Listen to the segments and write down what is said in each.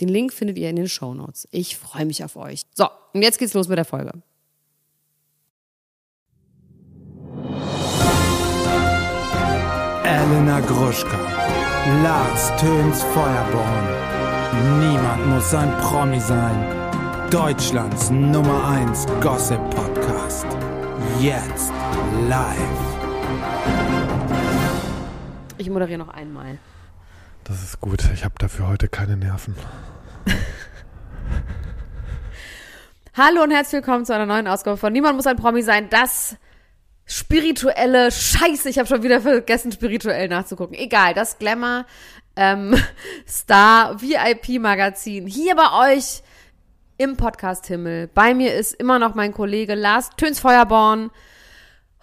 Den Link findet ihr in den Show Notes. Ich freue mich auf euch. So, und jetzt geht's los mit der Folge. Elena Gruschka, Lars Töns Feuerborn. Niemand muss ein Promi sein. Deutschlands Nummer 1 Gossip Podcast. Jetzt live. Ich moderiere noch einmal. Das ist gut. Ich habe dafür heute keine Nerven. Hallo und herzlich willkommen zu einer neuen Ausgabe von Niemand muss ein Promi sein. Das spirituelle Scheiße. Ich habe schon wieder vergessen, spirituell nachzugucken. Egal, das Glamour ähm, Star VIP Magazin hier bei euch im Podcast Himmel. Bei mir ist immer noch mein Kollege Lars Töns Feuerborn.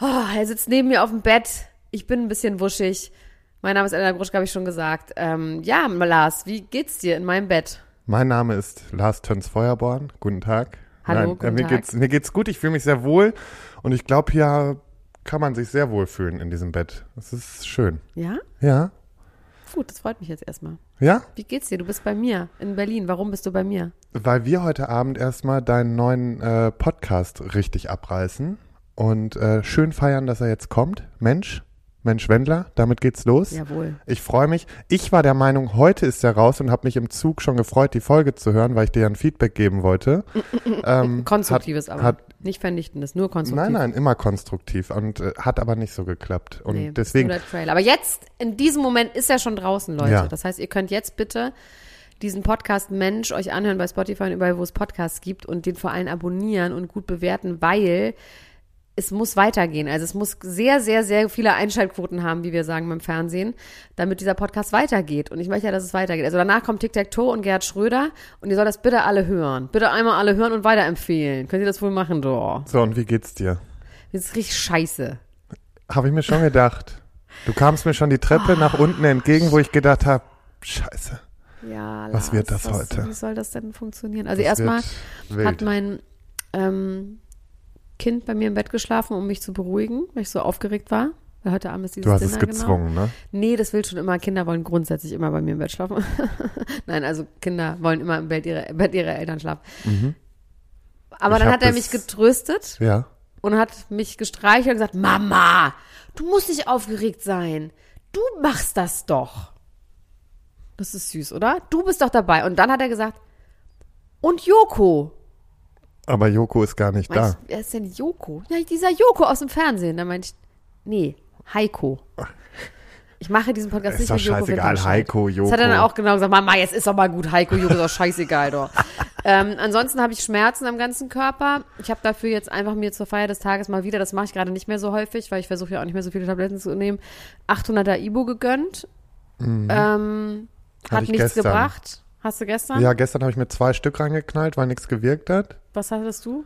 Oh, er sitzt neben mir auf dem Bett. Ich bin ein bisschen wuschig. Mein Name ist Elena Gruschka, habe ich schon gesagt. Ähm, ja, Lars, wie geht's dir in meinem Bett? Mein Name ist Lars Töns Feuerborn. Guten Tag. Hallo, Nein, guten äh, mir Tag. Geht's, mir geht's gut, ich fühle mich sehr wohl und ich glaube, hier kann man sich sehr wohl fühlen in diesem Bett. Das ist schön. Ja? Ja? Gut, das freut mich jetzt erstmal. Ja? Wie geht's dir? Du bist bei mir in Berlin. Warum bist du bei mir? Weil wir heute Abend erstmal deinen neuen äh, Podcast richtig abreißen und äh, schön feiern, dass er jetzt kommt. Mensch, Mensch Wendler, damit geht's los. Jawohl. Ich freue mich. Ich war der Meinung, heute ist er raus und habe mich im Zug schon gefreut, die Folge zu hören, weil ich dir ein Feedback geben wollte. ähm, Konstruktives hat, aber. Hat, nicht vernichtendes, nur konstruktiv. nein, nein, immer konstruktiv und äh, hat aber nicht so geklappt. Und Nee, deswegen, nur der Trailer. Aber jetzt, in diesem Moment, ist er schon draußen, Leute. Ja. Das heißt, ihr könnt jetzt bitte diesen Podcast Mensch euch anhören bei Spotify und überall, wo es Podcasts gibt und den vor allem abonnieren und gut bewerten, weil es muss weitergehen. Also es muss sehr, sehr, sehr viele Einschaltquoten haben, wie wir sagen beim Fernsehen, damit dieser Podcast weitergeht. Und ich möchte ja, dass es weitergeht. Also danach kommt Tic-Tac-Toe und Gerhard Schröder und ihr sollt das bitte alle hören. Bitte einmal alle hören und weiterempfehlen. Könnt ihr das wohl machen, doch? so und wie geht's dir? Das ist richtig scheiße. Habe ich mir schon gedacht. Du kamst mir schon die Treppe Ah. nach unten entgegen, wo ich gedacht habe, scheiße. Ja, Was wird das was, heute? Wie soll das denn funktionieren? Also erstmal hat mein ähm, Kind bei mir im Bett geschlafen, um mich zu beruhigen, weil ich so aufgeregt war. Weil heute Abend ist dieses Du hast Dinner, es gezwungen, ne? Genau. Nee, das will schon immer. Kinder wollen grundsätzlich immer bei mir im Bett schlafen. Nein, also Kinder wollen immer im Bett ihrer, Bett ihrer Eltern schlafen. Aber Ich dann hat er mich getröstet Ja. und hat mich gestreichelt und gesagt, Mama, du musst nicht aufgeregt sein. Du machst das doch. Das ist süß, oder? Du bist doch dabei. Und dann hat er gesagt, und Joko. Aber Joko ist gar nicht Meinst da. wer ist denn Joko? Ja, dieser Joko aus dem Fernsehen. Da meinte ich, nee, Heiko. Ich mache diesen Podcast Ist nicht doch mit Joko scheißegal. Heiko, Das hat er dann Joko. auch genau gesagt, Mama, jetzt ist doch mal gut, Heiko, Joko ist doch scheißegal, doch. ähm, ansonsten habe ich Schmerzen am ganzen Körper. Ich habe dafür jetzt einfach mir zur Feier des Tages mal wieder, das mache ich gerade nicht mehr so häufig, weil ich versuche ja auch nicht mehr so viele Tabletten zu nehmen, 800er Ibo gegönnt. Ähm, Mhm. Hab hat ich nichts gestern. gebracht. Hast du gestern? Ja, gestern habe ich mir zwei Stück reingeknallt, weil nichts gewirkt hat. Was hattest du?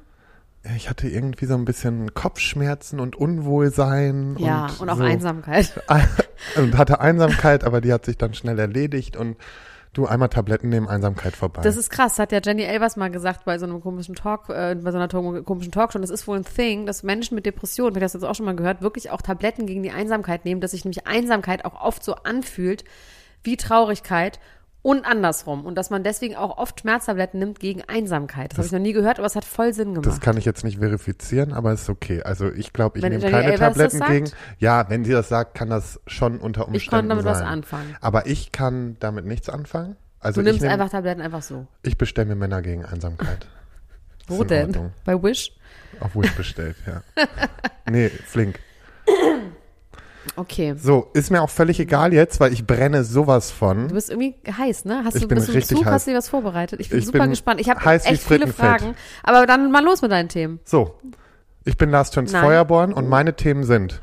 Ich hatte irgendwie so ein bisschen Kopfschmerzen und Unwohlsein. Ja, und, und auch so. Einsamkeit. und hatte Einsamkeit, aber die hat sich dann schnell erledigt und du einmal Tabletten nehmen Einsamkeit vorbei. Das ist krass, hat ja Jenny Elvers mal gesagt bei so einem komischen Talk, äh, bei so einer komischen Talkshow. Und Das ist wohl ein Thing, dass Menschen mit Depressionen, ich das jetzt auch schon mal gehört, wirklich auch Tabletten gegen die Einsamkeit nehmen, dass sich nämlich Einsamkeit auch oft so anfühlt wie Traurigkeit und andersrum. Und dass man deswegen auch oft Schmerztabletten nimmt gegen Einsamkeit. Das, habe ich noch nie gehört, aber es hat voll Sinn gemacht. Das kann ich jetzt nicht verifizieren, aber ist okay. Also ich glaube, ich Wenn nehme keine das Tabletten gegen. Ja, wenn sie das sagt, kann das schon unter Umständen ich konnte damit sein. was anfangen. Aber ich kann damit nichts anfangen. Also Du nimmst ich, nehm, einfach Tabletten einfach so. ich bestelle mir Männer gegen Einsamkeit. Wo denn? Bei Wish? Auf Wish bestellt, ja. nee, flink. Okay. So, ist mir auch völlig egal jetzt, weil ich brenne sowas von. Du bist irgendwie heiß, ne? Hast Ich du bin bist richtig Zug, heiß. hast du dir was vorbereitet? Ich bin Ich super bin gespannt. Ich habe echt viele. Fragen. Aber dann mal los mit deinen Themen. So, Ich bin Lars Töns. Feuerborn und meine Themen sind.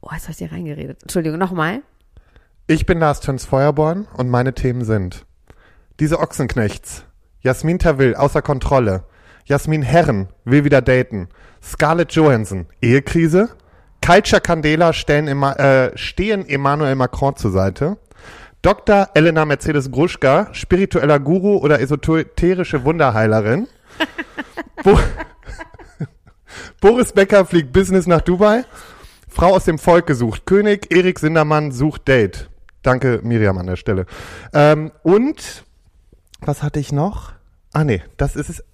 Oh, jetzt habe ich dir reingeredet. Entschuldigung, nochmal. Ich bin Lars Töns Feuerborn und meine Themen sind. Diese Ochsenknechts. Jasmin Terwill, außer Kontrolle. Jasmin Herren, will wieder daten. Scarlett Johansson, Ehekrise. Culture Candela stellen äh, stehen Emmanuel Macron zur Seite. Dr. Elena Mercedes Gruschka, spiritueller Guru oder esoterische Wunderheilerin. Bo Boris Becker fliegt Business nach Dubai. Frau aus dem Volk gesucht. König Erik Sindermann sucht Date. Danke, Miriam, an der Stelle. Ähm, und was hatte ich noch? Ah, nee, das ist es.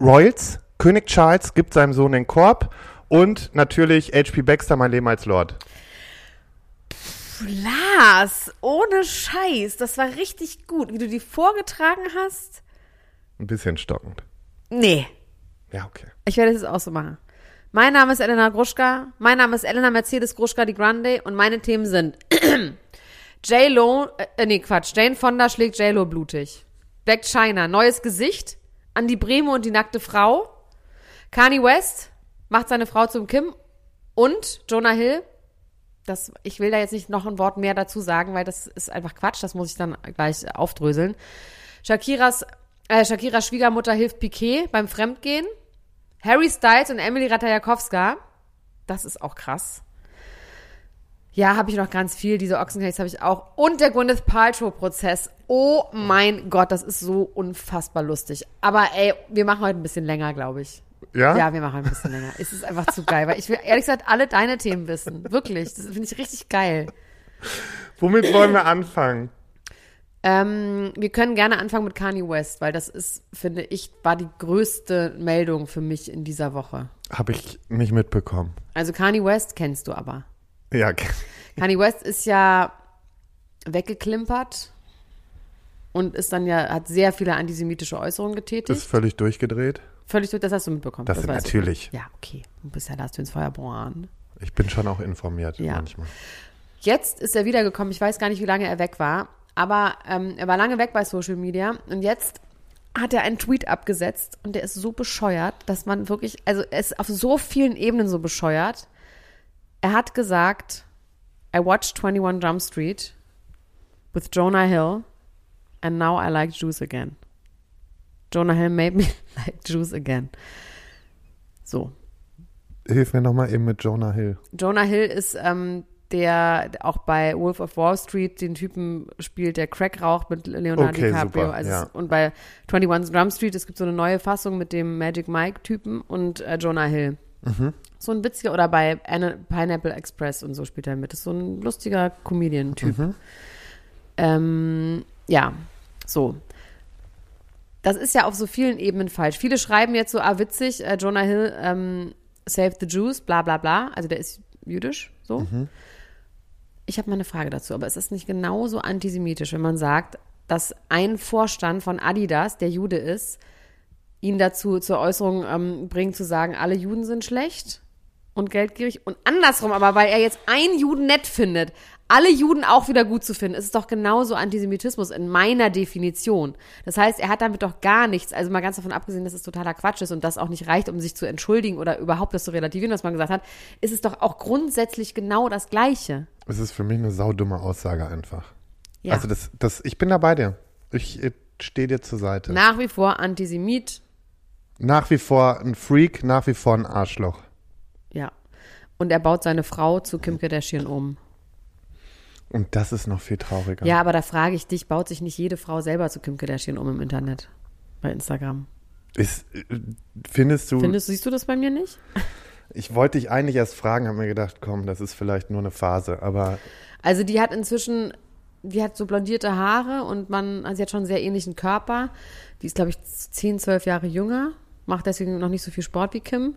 Royals. König Charles gibt seinem Sohn den Korb. Und natürlich H.P. Baxter, mein Leben als Lord. Lars, ohne Scheiß. Das war richtig gut. Wie du die vorgetragen hast. Ein bisschen stockend. Nee. Ja, okay. Ich werde es jetzt auch so machen. Mein Name ist Elena Gruschka. Mein Name ist Elena Mercedes Gruschka die Grande und meine Themen sind J-Lo, äh, nee, Quatsch, Jane Fonda schlägt J-Lo blutig. Black China, neues Gesicht. Andi Bremo und die nackte Frau. Kanye West macht seine Frau zum Kim. Und Jonah Hill. Das, ich will da jetzt nicht noch ein Wort mehr dazu sagen, weil das ist einfach Quatsch. Das muss ich dann gleich aufdröseln. Shakiras, äh, Shakiras Schwiegermutter hilft Piquet beim Fremdgehen. Harry Styles und Emily Ratajkowska. Das ist auch krass. Ja, habe ich noch ganz viel. Diese Ochsenknechts habe ich auch. Und der Gwyneth Paltrow-Prozess. Oh mein Gott, das ist so unfassbar lustig. Aber ey, wir machen heute ein bisschen länger, glaube ich. Ja? Ja, wir machen ein bisschen länger. Es ist einfach zu geil, weil ich will ehrlich gesagt alle deine Themen wissen. Wirklich. Das finde ich richtig geil. Womit wollen wir anfangen? Ähm, wir können gerne anfangen mit Kanye West, weil das ist, finde ich, war die größte Meldung für mich in dieser Woche. Habe ich nicht mitbekommen. Also Kanye West kennst du aber. Ja, Kanye West ist ja weggeklimpert und ist dann ja, hat sehr viele antisemitische Äußerungen getätigt. ist völlig durchgedreht. Völlig durch, das hast du mitbekommen. Das, weißt du. natürlich. Ja, okay. Du bist ja Lars Töns Feuerborn. Ich bin schon auch informiert Ja. manchmal. Jetzt ist er wiedergekommen. Ich weiß gar nicht, wie lange er weg war. Aber ähm, er war lange weg bei Social Media. Und jetzt hat er einen Tweet abgesetzt. Und der ist so bescheuert, dass man wirklich, also er ist auf so vielen Ebenen so bescheuert. Er hat gesagt, I watched 21 Jump Street with Jonah Hill. And now I like Jews again. Jonah Hill made me like Jews again. So, Hilf mir nochmal eben mit Jonah Hill. Jonah Hill ist ähm, der auch bei Wolf of Wall Street den Typen spielt, der Crack raucht mit Leonardo Okay, DiCaprio. super, also ja. und bei 21 Drum Street, es gibt so eine neue Fassung mit dem Magic Mike-Typen und äh, Jonah Hill. Mhm. So ein witziger, oder bei Pineapple Express und so spielt er mit. Das ist so ein lustiger Comedian-Typ. Mhm. Ähm, ja, so. Das ist ja auf so vielen Ebenen falsch. Viele schreiben jetzt so, ah, witzig, äh, Jonah Hill, ähm, Save the Jews, bla bla bla. Also der ist jüdisch, so. Ich habe mal eine Frage dazu, aber ist es nicht genauso antisemitisch, wenn man sagt, dass ein Vorstand von Adidas, der Jude ist, ihn dazu zur Äußerung ähm, bringt, zu sagen, alle Juden sind schlecht und geldgierig und andersrum, aber weil er jetzt einen Juden nett findet, alle Juden auch wieder gut zu finden, ist es doch genauso Antisemitismus in meiner Definition. Das heißt, er hat damit doch gar nichts, also mal ganz davon abgesehen, dass es totaler Quatsch ist und das auch nicht reicht, um sich zu entschuldigen oder überhaupt das zu relativieren, was man gesagt hat, ist es doch auch grundsätzlich genau das Gleiche. Es ist für mich eine saudumme Aussage einfach. Ja. Also das, das, ich bin da bei dir. Ich äh, stehe dir zur Seite. Nach wie vor Antisemit, Nach wie vor ein Freak, nach wie vor ein Arschloch. ja. Und er baut seine Frau zu Kim Kardashian um. Und das ist noch viel trauriger. Ja, aber da frage ich dich, baut sich nicht jede Frau selber zu Kim Kardashian um im Internet? Bei Instagram. Ist, findest du, Findest, siehst du das bei mir nicht? ich wollte dich eigentlich erst fragen, habe mir gedacht, komm, das ist vielleicht nur eine Phase, aber Also die hat inzwischen, die hat so blondierte Haare und man, also sie hat schon einen sehr ähnlichen Körper. Die ist, glaube ich, 10, 12 Jahre jünger, macht deswegen noch nicht so viel Sport wie Kim.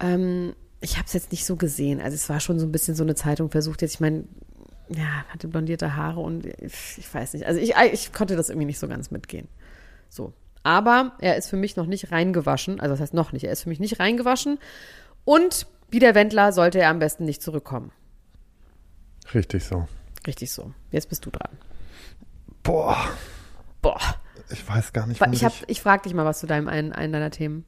Ähm, ich habe es jetzt nicht so gesehen. Also es war schon so ein bisschen so eine Zeitung versucht jetzt, ich meine, ja, hatte blondierte Haare und ich, ich weiß nicht. Also ich, ich konnte das irgendwie nicht so ganz mitgehen. So. Aber er ist für mich noch nicht reingewaschen. Also das heißt noch nicht. Er ist für mich nicht reingewaschen. Und wie der Wendler sollte er am besten nicht zurückkommen. richtig so. Richtig so. Jetzt bist du dran. Boah, Boah. ich weiß gar nicht, Ich, hab- ich frage dich mal was zu deinem einen, einen deiner Themen.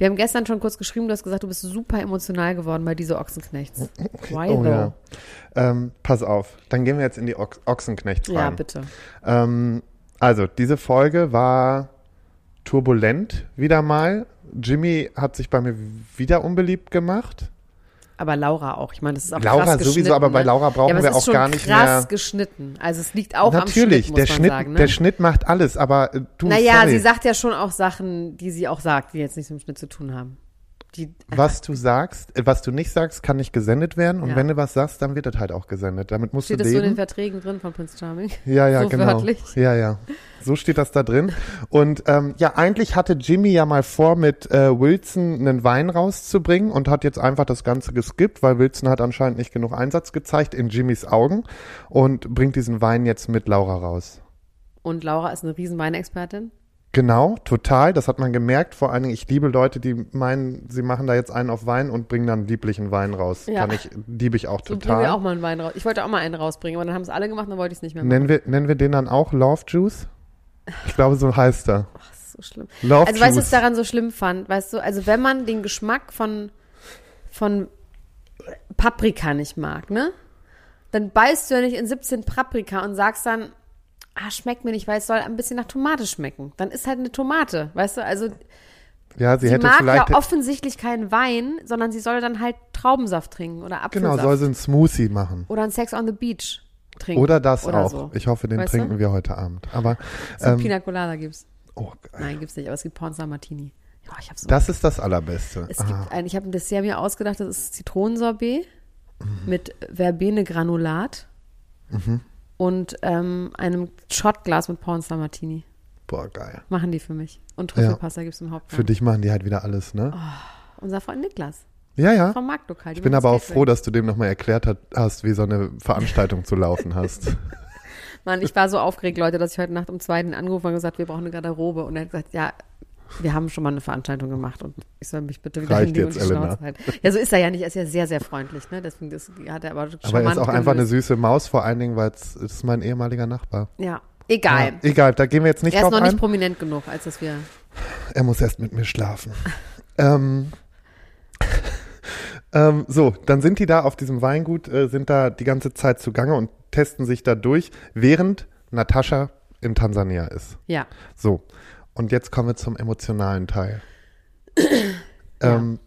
Wir haben gestern schon kurz geschrieben, du hast gesagt, du bist super emotional geworden bei dieser Ochsenknechts. Why Oh though? ja. Ähm, pass auf, dann gehen wir jetzt in die Ochs Ochsenknechts rein. Ja, bitte. Ähm, also, diese Folge war turbulent wieder mal. Jimmy hat sich bei mir wieder unbeliebt gemacht. Aber Laura auch. Ich meine, das ist auch Laura krass sowieso, aber bei ne? Laura brauchen ja, wir auch schon gar nicht krass mehr- geschnitten. Also es liegt auch Natürlich, am Schnitt, der Schnitt, sagen. Ne? der Schnitt macht alles, aber äh, du, naja, sorry, sie sagt ja schon auch Sachen, die sie auch sagt, die jetzt nichts mit dem Schnitt zu tun haben. Die, was du sagst, äh, was du nicht sagst, kann nicht gesendet werden. Und Ja. wenn du was sagst, dann wird das halt auch gesendet. Damit musst steht du das so in den leben. Verträgen drin von Prince Charming? Ja, ja, So genau. wörtlich? Ja, ja. So steht das da drin. Und ähm, ja, eigentlich hatte Jimmy ja mal vor, mit äh, Wilson einen Wein rauszubringen und hat jetzt einfach das Ganze geskippt, weil Wilson hat anscheinend nicht genug Einsatz gezeigt in Jimmys Augen und bringt diesen Wein jetzt mit Laura raus. Und Laura ist eine riesen Weinexpertin. Genau, total. Das hat man gemerkt. Vor allen Dingen, ich liebe Leute, die meinen, sie machen da jetzt einen auf Wein und bringen dann lieblichen Wein raus. Ja. Kann ich, liebe ich auch So bringen total. wir auch mal einen Wein raus. Ich wollte auch mal einen rausbringen, aber dann haben es alle gemacht, dann wollte ich es nicht mehr machen. nennen, wir, nennen wir den dann auch Love Juice? Ich glaube, so heißt er. Ist so schlimm. Love Also weißt du, was Juice. ich daran so schlimm fand? Weißt du, also wenn man den Geschmack von, von Paprika nicht mag, ne? Dann beißt du ja nicht in 17 Paprika und sagst dann, ah, schmeckt mir nicht, weil es soll ein bisschen nach Tomate schmecken. Dann ist halt eine Tomate, weißt du? Also ja, sie, sie, hätte mag vielleicht. ja offensichtlich keinen Wein, sondern sie soll dann halt Traubensaft trinken oder genau, Apfelsaft. soll sie einen Smoothie machen. oder einen Sex on the Beach trinken. Oder das oder auch. So. Ich hoffe, den Weißt trinken du? wir heute Abend. Aber So ähm, Pina Colada gibt's. oh, geil. Nein, gibt's nicht, aber es gibt Pornstar Martini. Ja, ich hab's so das ist das Allerbeste. Es Ah, gibt ein, ich habe ein Dessert mir ausgedacht, das ist Zitronensorbet mit Verbene-Granulat und ähm, einem Shotglas mit Pornstar Martini. boah, geil. Machen die für mich. Und Trüffelpasta gibt's im Hauptgang. Für dich machen die halt wieder alles, ne? Unser Freund Niklas Ja, ja. vom Marktlokal. Ich bin aber auch froh, dass du dem nochmal erklärt hat, hast, wie so eine Veranstaltung zu laufen hast. Mann, ich war so aufgeregt, Leute, dass ich heute Nacht um zwei den angerufen und gesagt, wir brauchen eine Garderobe. Und er hat gesagt, ja, wir haben schon mal eine Veranstaltung gemacht und ich soll mich bitte wieder Reicht hinlegen und die jetzt, Elena. Halten. Ja, so ist er ja nicht. Er ist ja sehr, sehr freundlich, ne? Deswegen das hat er aber Aber er ist auch einfach eine gelöst. süße Maus, vor allen Dingen, weil es ist mein ehemaliger Nachbar. Ja, egal. Ja, egal, da gehen wir jetzt nicht Er ist drauf noch ein. nicht prominent genug, als dass wir. Er muss erst mit mir schlafen. ähm, ähm, so, dann sind die da auf diesem Weingut, äh, sind da die ganze Zeit zugange und testen sich da durch, während Natascha in Tansania ist. Ja. So, und jetzt kommen wir zum emotionalen Teil. ähm,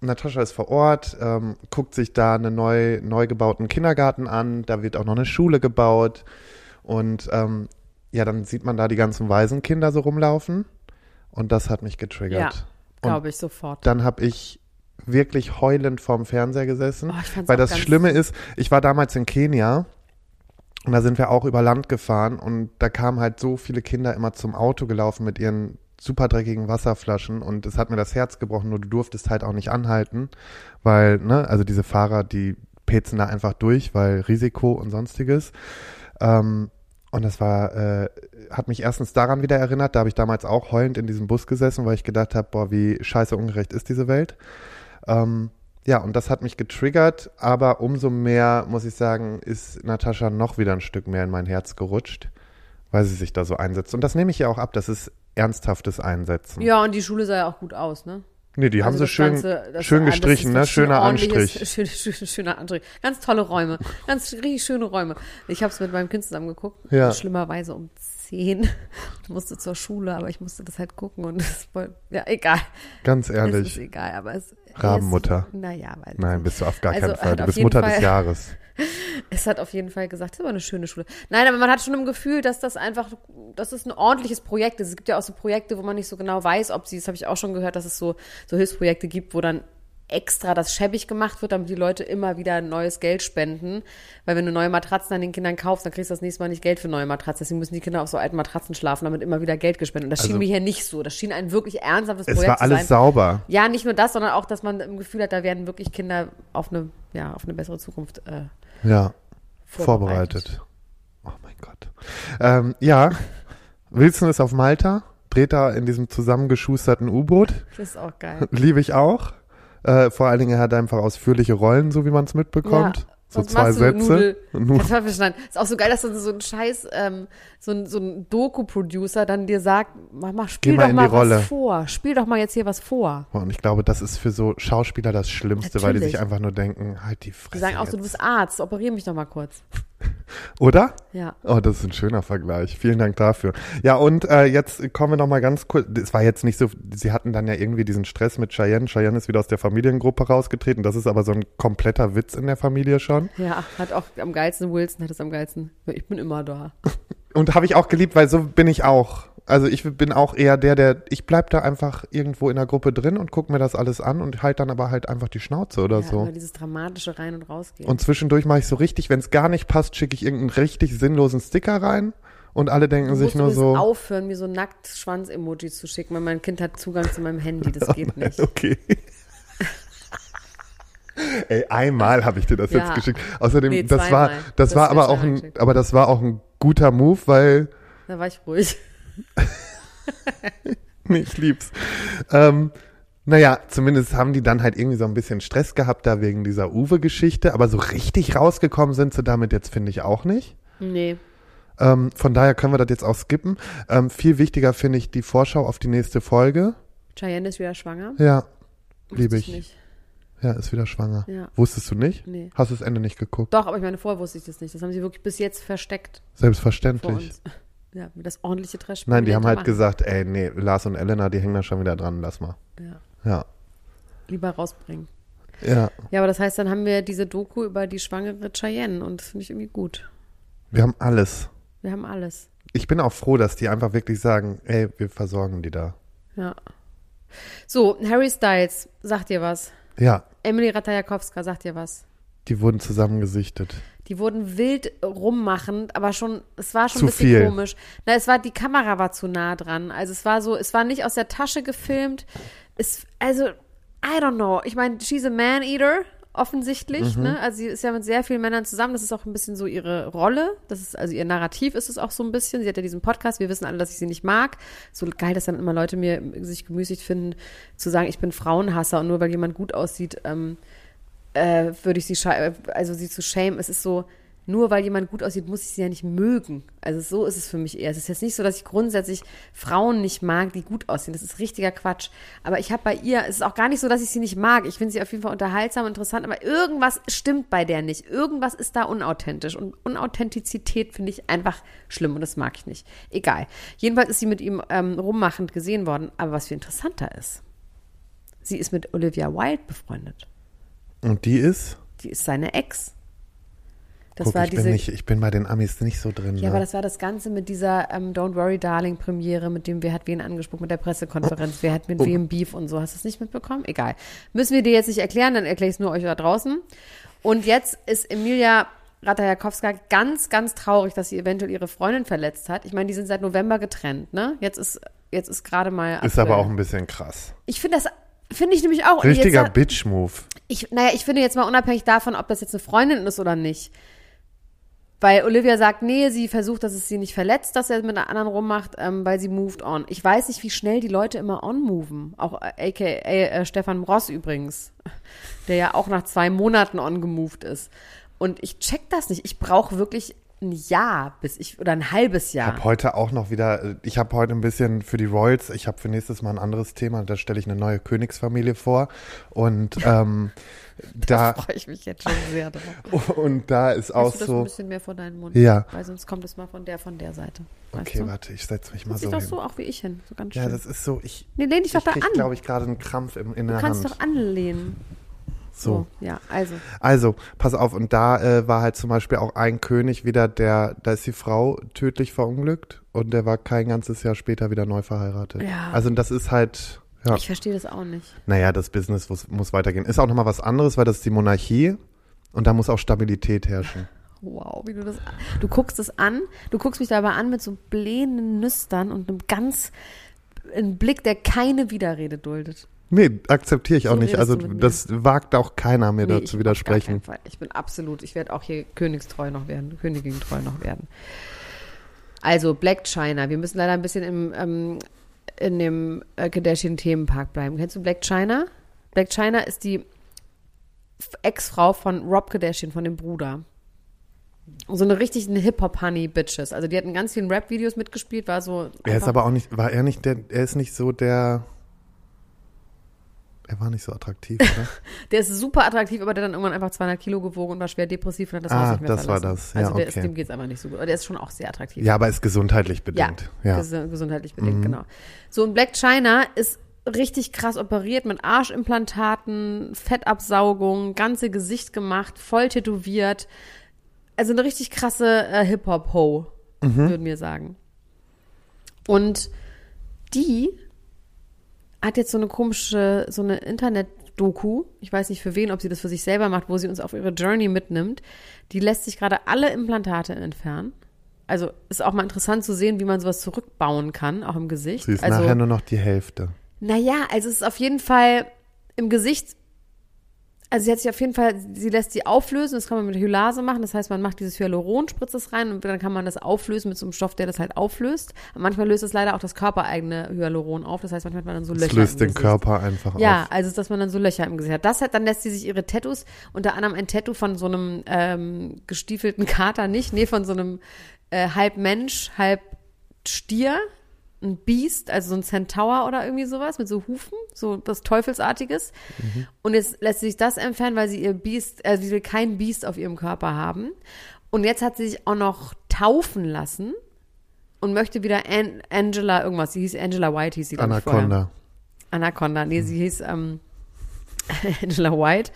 Natascha ist vor Ort, ähm, guckt sich da einen neu, neu gebauten Kindergarten an, da wird auch noch eine Schule gebaut und ähm, ja, dann sieht man da die ganzen Waisenkinder so rumlaufen und das hat mich Ja, getriggert. glaube ich sofort. Dann habe ich wirklich heulend vorm Fernseher gesessen, Oh, weil das Schlimme ist, ich war damals in Kenia und da sind wir auch über Land gefahren und da kamen halt so viele Kinder immer zum Auto gelaufen mit ihren super dreckigen Wasserflaschen und es hat mir das Herz gebrochen, nur du durftest halt auch nicht anhalten, weil, ne, also diese Fahrer, die pezen da einfach durch, weil Risiko und sonstiges. Ähm, und das war, äh, hat mich erstens daran wieder erinnert, da habe ich damals auch heulend in diesem Bus gesessen, weil ich gedacht habe, boah, wie scheiße ungerecht ist diese Welt. Ähm, ja, und das hat mich getriggert, aber umso mehr, muss ich sagen, ist Natascha noch wieder ein Stück mehr in mein Herz gerutscht, weil sie sich da so einsetzt. Und das nehme ich ja auch ab, das ist ernsthaftes Einsetzen. Ja, und die Schule sah ja auch gut aus, ne? Nee, die haben Also sie das schön, Ganze- schön gestrichen, ne? Schöner Anstrich. Schön, schön, schöner Anstrich. Ganz tolle Räume. Ganz richtig schöne Räume. Ich habe es mit meinem Kind zusammen geguckt. Ja. Schlimmerweise um zehn. Ich musste zur Schule, aber ich musste das halt gucken und das war, ja, egal. Ganz Es ist ehrlich. egal, aber es. Rabenmutter. Es, naja, weil. Nein, bist du auf gar Also, keinen Fall. Du bist Mutter Fall- des Jahres. Es hat auf jeden Fall gesagt, das ist aber eine schöne Schule. Nein, aber man hat schon im Gefühl, dass das einfach, dass es ein ordentliches Projekt ist. Es gibt ja auch so Projekte, wo man nicht so genau weiß, ob sie, das habe ich auch schon gehört, dass es so, so Hilfsprojekte gibt, wo dann extra das schäbig gemacht wird, damit die Leute immer wieder neues Geld spenden. Weil wenn du neue Matratzen an den Kindern kaufst, dann kriegst du das nächste Mal nicht Geld für neue Matratzen. Deswegen müssen die Kinder auf so alten Matratzen schlafen, damit immer wieder Geld gespendet. Und das schien Also- mir hier nicht so. Das schien ein wirklich ernsthaftes Es Projekt war zu alles sein. sauber. Ja, nicht nur das, sondern auch, dass man im Gefühl hat, da werden wirklich Kinder auf eine, ja, auf eine bessere Zukunft äh, Ja. vorbereitet. Vorbereitet. Oh mein Gott. Ähm, ja, Wilson ist auf Malta, dreht da in diesem zusammengeschusterten U-Boot. Das ist auch geil. Liebe ich auch. Äh, vor allen Dingen, er hat einfach ausführliche Rollen, so wie man es mitbekommt. Ja. So Was zwei Sätze. Kartoffelschneiden. Ist auch so geil, dass dann so ein scheiß, ähm, so ein, so ein Doku-Producer dann dir sagt, mach mal, spiel mal doch mal Rolle. was vor. Spiel doch mal jetzt hier was vor. Und ich glaube, das ist für so Schauspieler das Schlimmste, weil die Natürlich. sich einfach nur denken, halt die Fresse Die sagen auch so, du jetzt. bist Arzt, operier mich doch mal kurz. Oder? Ja. Oh, das ist ein schöner Vergleich. Vielen Dank dafür. Ja, und äh, jetzt kommen wir noch mal ganz kurz. Es war jetzt nicht so, sie hatten dann ja irgendwie diesen Stress mit Cheyenne. Cheyenne ist wieder aus der Familiengruppe rausgetreten. Das ist aber so ein kompletter Witz in der Familie schon. Ja, hat auch am geilsten, Wilson hat es am geilsten. Ich bin immer da. Und habe ich auch geliebt, weil so bin ich auch. Also ich bin auch eher der, der, ich bleib da einfach irgendwo in der Gruppe drin und guck mir das alles an und halt dann aber halt einfach die Schnauze oder Ja, so. immer dieses dramatische Rein- und Rausgehen. Und zwischendurch mache ich so richtig, wenn es gar nicht passt, schicke ich irgendeinen richtig sinnlosen Sticker rein und alle denken du sich nur so. aufhören, mir so nackt Schwanz-Emojis zu schicken, weil mein Kind hat Zugang zu meinem Handy. Das geht nicht. Okay. Ey, einmal habe ich dir das Ja. jetzt geschickt. Außerdem, Nee, das war, das, Das war aber auch ein, aber das war auch ein guter Move, weil Da war ich ruhig. Nee, ich lieb's. Ähm, naja, zumindest haben die dann halt irgendwie so ein bisschen Stress gehabt da wegen dieser Uwe-Geschichte, aber so richtig rausgekommen sind sie damit jetzt, finde ich, auch nicht. Nee. Ähm, von daher können wir das jetzt auch skippen. Ähm, viel wichtiger finde ich die Vorschau auf die nächste Folge. Cheyenne ist wieder schwanger. Ja, liebe ich. Nicht. Ja, ist wieder schwanger. Ja. Wusstest du nicht? Nee. Hast du das Ende nicht geguckt? Doch, aber ich meine, vorher wusste ich das nicht. Das haben sie wirklich bis jetzt versteckt Selbstverständlich. Ja, das ordentliche Trash. Nein, die haben halt machen. gesagt, ey, nee, Lars und Elena, die hängen da schon wieder dran, lass mal. Ja, Ja. lieber rausbringen. Ja. Ja, aber das heißt, dann haben wir diese Doku über die schwangere Cheyenne und das finde ich irgendwie gut. Wir haben alles. Wir haben alles. Ich bin auch froh, dass die einfach wirklich sagen, ey, wir versorgen die da. Ja. So, Harry Styles, sagt dir was? Ja, Emily Ratajakowska, sagt dir was? die wurden zusammengesichtet. Die wurden wild rummachend, aber schon, es war schon Zu ein bisschen viel. komisch. Na, es war, die Kamera war zu nah dran. Also es war so, es war nicht aus der Tasche gefilmt. Es, also, I don't know. Ich meine, she's a man-eater, offensichtlich, Mhm. ne? Also sie ist ja mit sehr vielen Männern zusammen. Das ist auch ein bisschen so ihre Rolle. Das ist, also ihr Narrativ ist es auch so ein bisschen. Sie hat ja diesen Podcast. Wir wissen alle, dass ich sie nicht mag. So geil, dass dann immer Leute mir sich gemüßigt finden, zu sagen, ich bin Frauenhasser und nur weil jemand gut aussieht, ähm, äh, würde ich sie, also sie zu shame. Es ist so, nur weil jemand gut aussieht, muss ich sie ja nicht mögen. Also so ist es für mich eher. Es ist jetzt nicht so, dass ich grundsätzlich Frauen nicht mag, die gut aussehen. Das ist richtiger Quatsch. Aber ich habe bei ihr, es ist auch gar nicht so, dass ich sie nicht mag. Ich finde sie auf jeden Fall unterhaltsam, interessant, aber irgendwas stimmt bei der nicht. Irgendwas ist da unauthentisch. Und Unauthentizität finde ich einfach schlimm und das mag ich nicht. Egal. Jedenfalls ist sie mit ihm ähm, rummachend gesehen worden. Aber was viel interessanter ist, sie ist mit Olivia Wilde befreundet. Und die ist? Die ist seine Ex. Das Guck, war ich, diese. bin nicht, ich bin bei den Amis nicht so drin. ja, ne? aber das war das Ganze mit dieser ähm, Don't Worry Darling Premiere, mit dem Wer hat wen angesprochen, mit der Pressekonferenz, wer hat mit Oh. wem Beef und so. Hast du es nicht mitbekommen? Egal. Müssen wir dir jetzt nicht erklären, dann erkläre ich es nur euch da draußen. Und jetzt ist Emilia Ratajakowska ganz, ganz traurig, dass sie eventuell ihre Freundin verletzt hat. Ich meine, die sind seit November getrennt, ne? Jetzt ist, jetzt ist gerade mal. ist aber auch ein bisschen krass. Ich finde das. Finde ich nämlich auch. Richtiger Bitch-Move. ich, naja, ich finde jetzt mal unabhängig davon, ob das jetzt eine Freundin ist oder nicht. Weil Olivia sagt, nee, sie versucht, dass es sie nicht verletzt, dass er mit einer anderen rummacht, ähm, weil sie moved on. Ich weiß nicht, wie schnell die Leute immer on-moven. Auch äh, aka äh, Stefan Ross übrigens, der ja auch nach zwei Monaten on-gemoved ist. Und ich check das nicht. Ich brauche wirklich ein Jahr bis ich, oder ein halbes Ich Jahr. habe heute auch noch wieder, ich habe heute ein bisschen für die Royals, ich habe für nächstes Mal ein anderes Thema, da stelle ich eine neue Königsfamilie vor und ähm, da freue ich mich jetzt schon sehr drauf. und da ist auch Hältst du das ein so, bisschen mehr vor deinen Mund? Ja. Weil sonst kommt es mal von der, von der Seite. Okay, du? warte, ich setze mich mal so doch hin. so auch wie ich hin. So ganz schön. Ja, das ist so, ich, nee, lehn dich doch ich da an. glaube ich, gerade einen Krampf im, in der du kannst Hand. doch anlehnen. So. Ja, also. Also, pass auf, und da äh, war halt zum Beispiel auch ein König wieder, der, da ist die Frau tödlich verunglückt und der war kein ganzes Jahr später wieder neu verheiratet. Ja. Also das ist halt, ja, Ich verstehe das auch nicht. naja, das Business muss, muss weitergehen. Ist auch nochmal was anderes, weil das ist die Monarchie und da muss auch Stabilität herrschen. Wow, wie du das. Du guckst es an, du guckst mich dabei an mit so blähenden Nüstern und einem ganz. einem Blick, der keine Widerrede duldet. Nee, akzeptiere ich auch So nicht. redest Also das wagt auch keiner mir Nee, auf gar widersprechen. Ich bin absolut, ich werde auch hier königstreu noch werden, Königin treu noch werden. Also Black China, wir müssen leider ein bisschen im, ähm, in dem äh, Kardashian-Themenpark bleiben. Kennst du Black China? Black China ist die Ex-Frau von Rob Kardashian, von dem Bruder. So eine richtig eine Hip-Hop-Honey-Bitches. Also die hatten ganz vielen Rap-Videos mitgespielt, war so. Er ist aber auch nicht, war er nicht der, er ist nicht so der, er war nicht so attraktiv, oder? Der ist super attraktiv, aber der hat dann irgendwann einfach 200 Kilo gewogen und war schwer depressiv und hat das Ah, Haus nicht mehr das war verlassen. das. Ja, Also okay. ist, dem geht's einfach nicht so gut. Aber der ist schon auch sehr attraktiv. ja, aber ist gesundheitlich Ja, bedingt. Ja. ges gesundheitlich bedingt, genau. So, und Black China ist richtig krass operiert mit Arschimplantaten, Fettabsaugung, ganze Gesicht gemacht, voll tätowiert. Also eine richtig krasse äh, Hip-Hop-Ho, würden wir sagen. Und die hat jetzt so eine komische, so eine Internet-Doku, ich weiß nicht für wen, ob sie das für sich selber macht, wo sie uns auf ihre Journey mitnimmt. Die lässt sich gerade alle Implantate entfernen. Also ist auch mal interessant zu sehen, wie man sowas zurückbauen kann, auch im Gesicht. Sie ist also, nachher nur noch die Hälfte. naja, also es ist auf jeden Fall im Gesicht, also sie hat sich auf jeden Fall, sie lässt sie auflösen, das kann man mit Hylase machen, das heißt, man macht dieses Hyaluron, spritzt es rein und dann kann man das auflösen mit so einem Stoff, der das halt auflöst. Manchmal löst es leider auch das körpereigene Hyaluron auf, das heißt, manchmal hat man dann so Das Löcher löst im den Gesicht. Körper einfach Ja, auf. also dass man dann so Löcher im Gesicht hat. Das hat, dann lässt sie sich ihre Tattoos, unter anderem ein Tattoo von so einem ähm, gestiefelten Kater nicht, nee, von so einem äh, halb Mensch, halb Stier, ein Biest, also so ein Centaur oder irgendwie sowas mit so Hufen, so was Teufelsartiges. Und jetzt lässt sie sich das entfernen, weil sie ihr Biest, also sie will kein Biest auf ihrem Körper haben. Und jetzt hat sie sich auch noch taufen lassen und möchte wieder An Angela irgendwas. Sie hieß Angela White, hieß sie. Anaconda. Anaconda, nee, sie hieß ähm, Angela White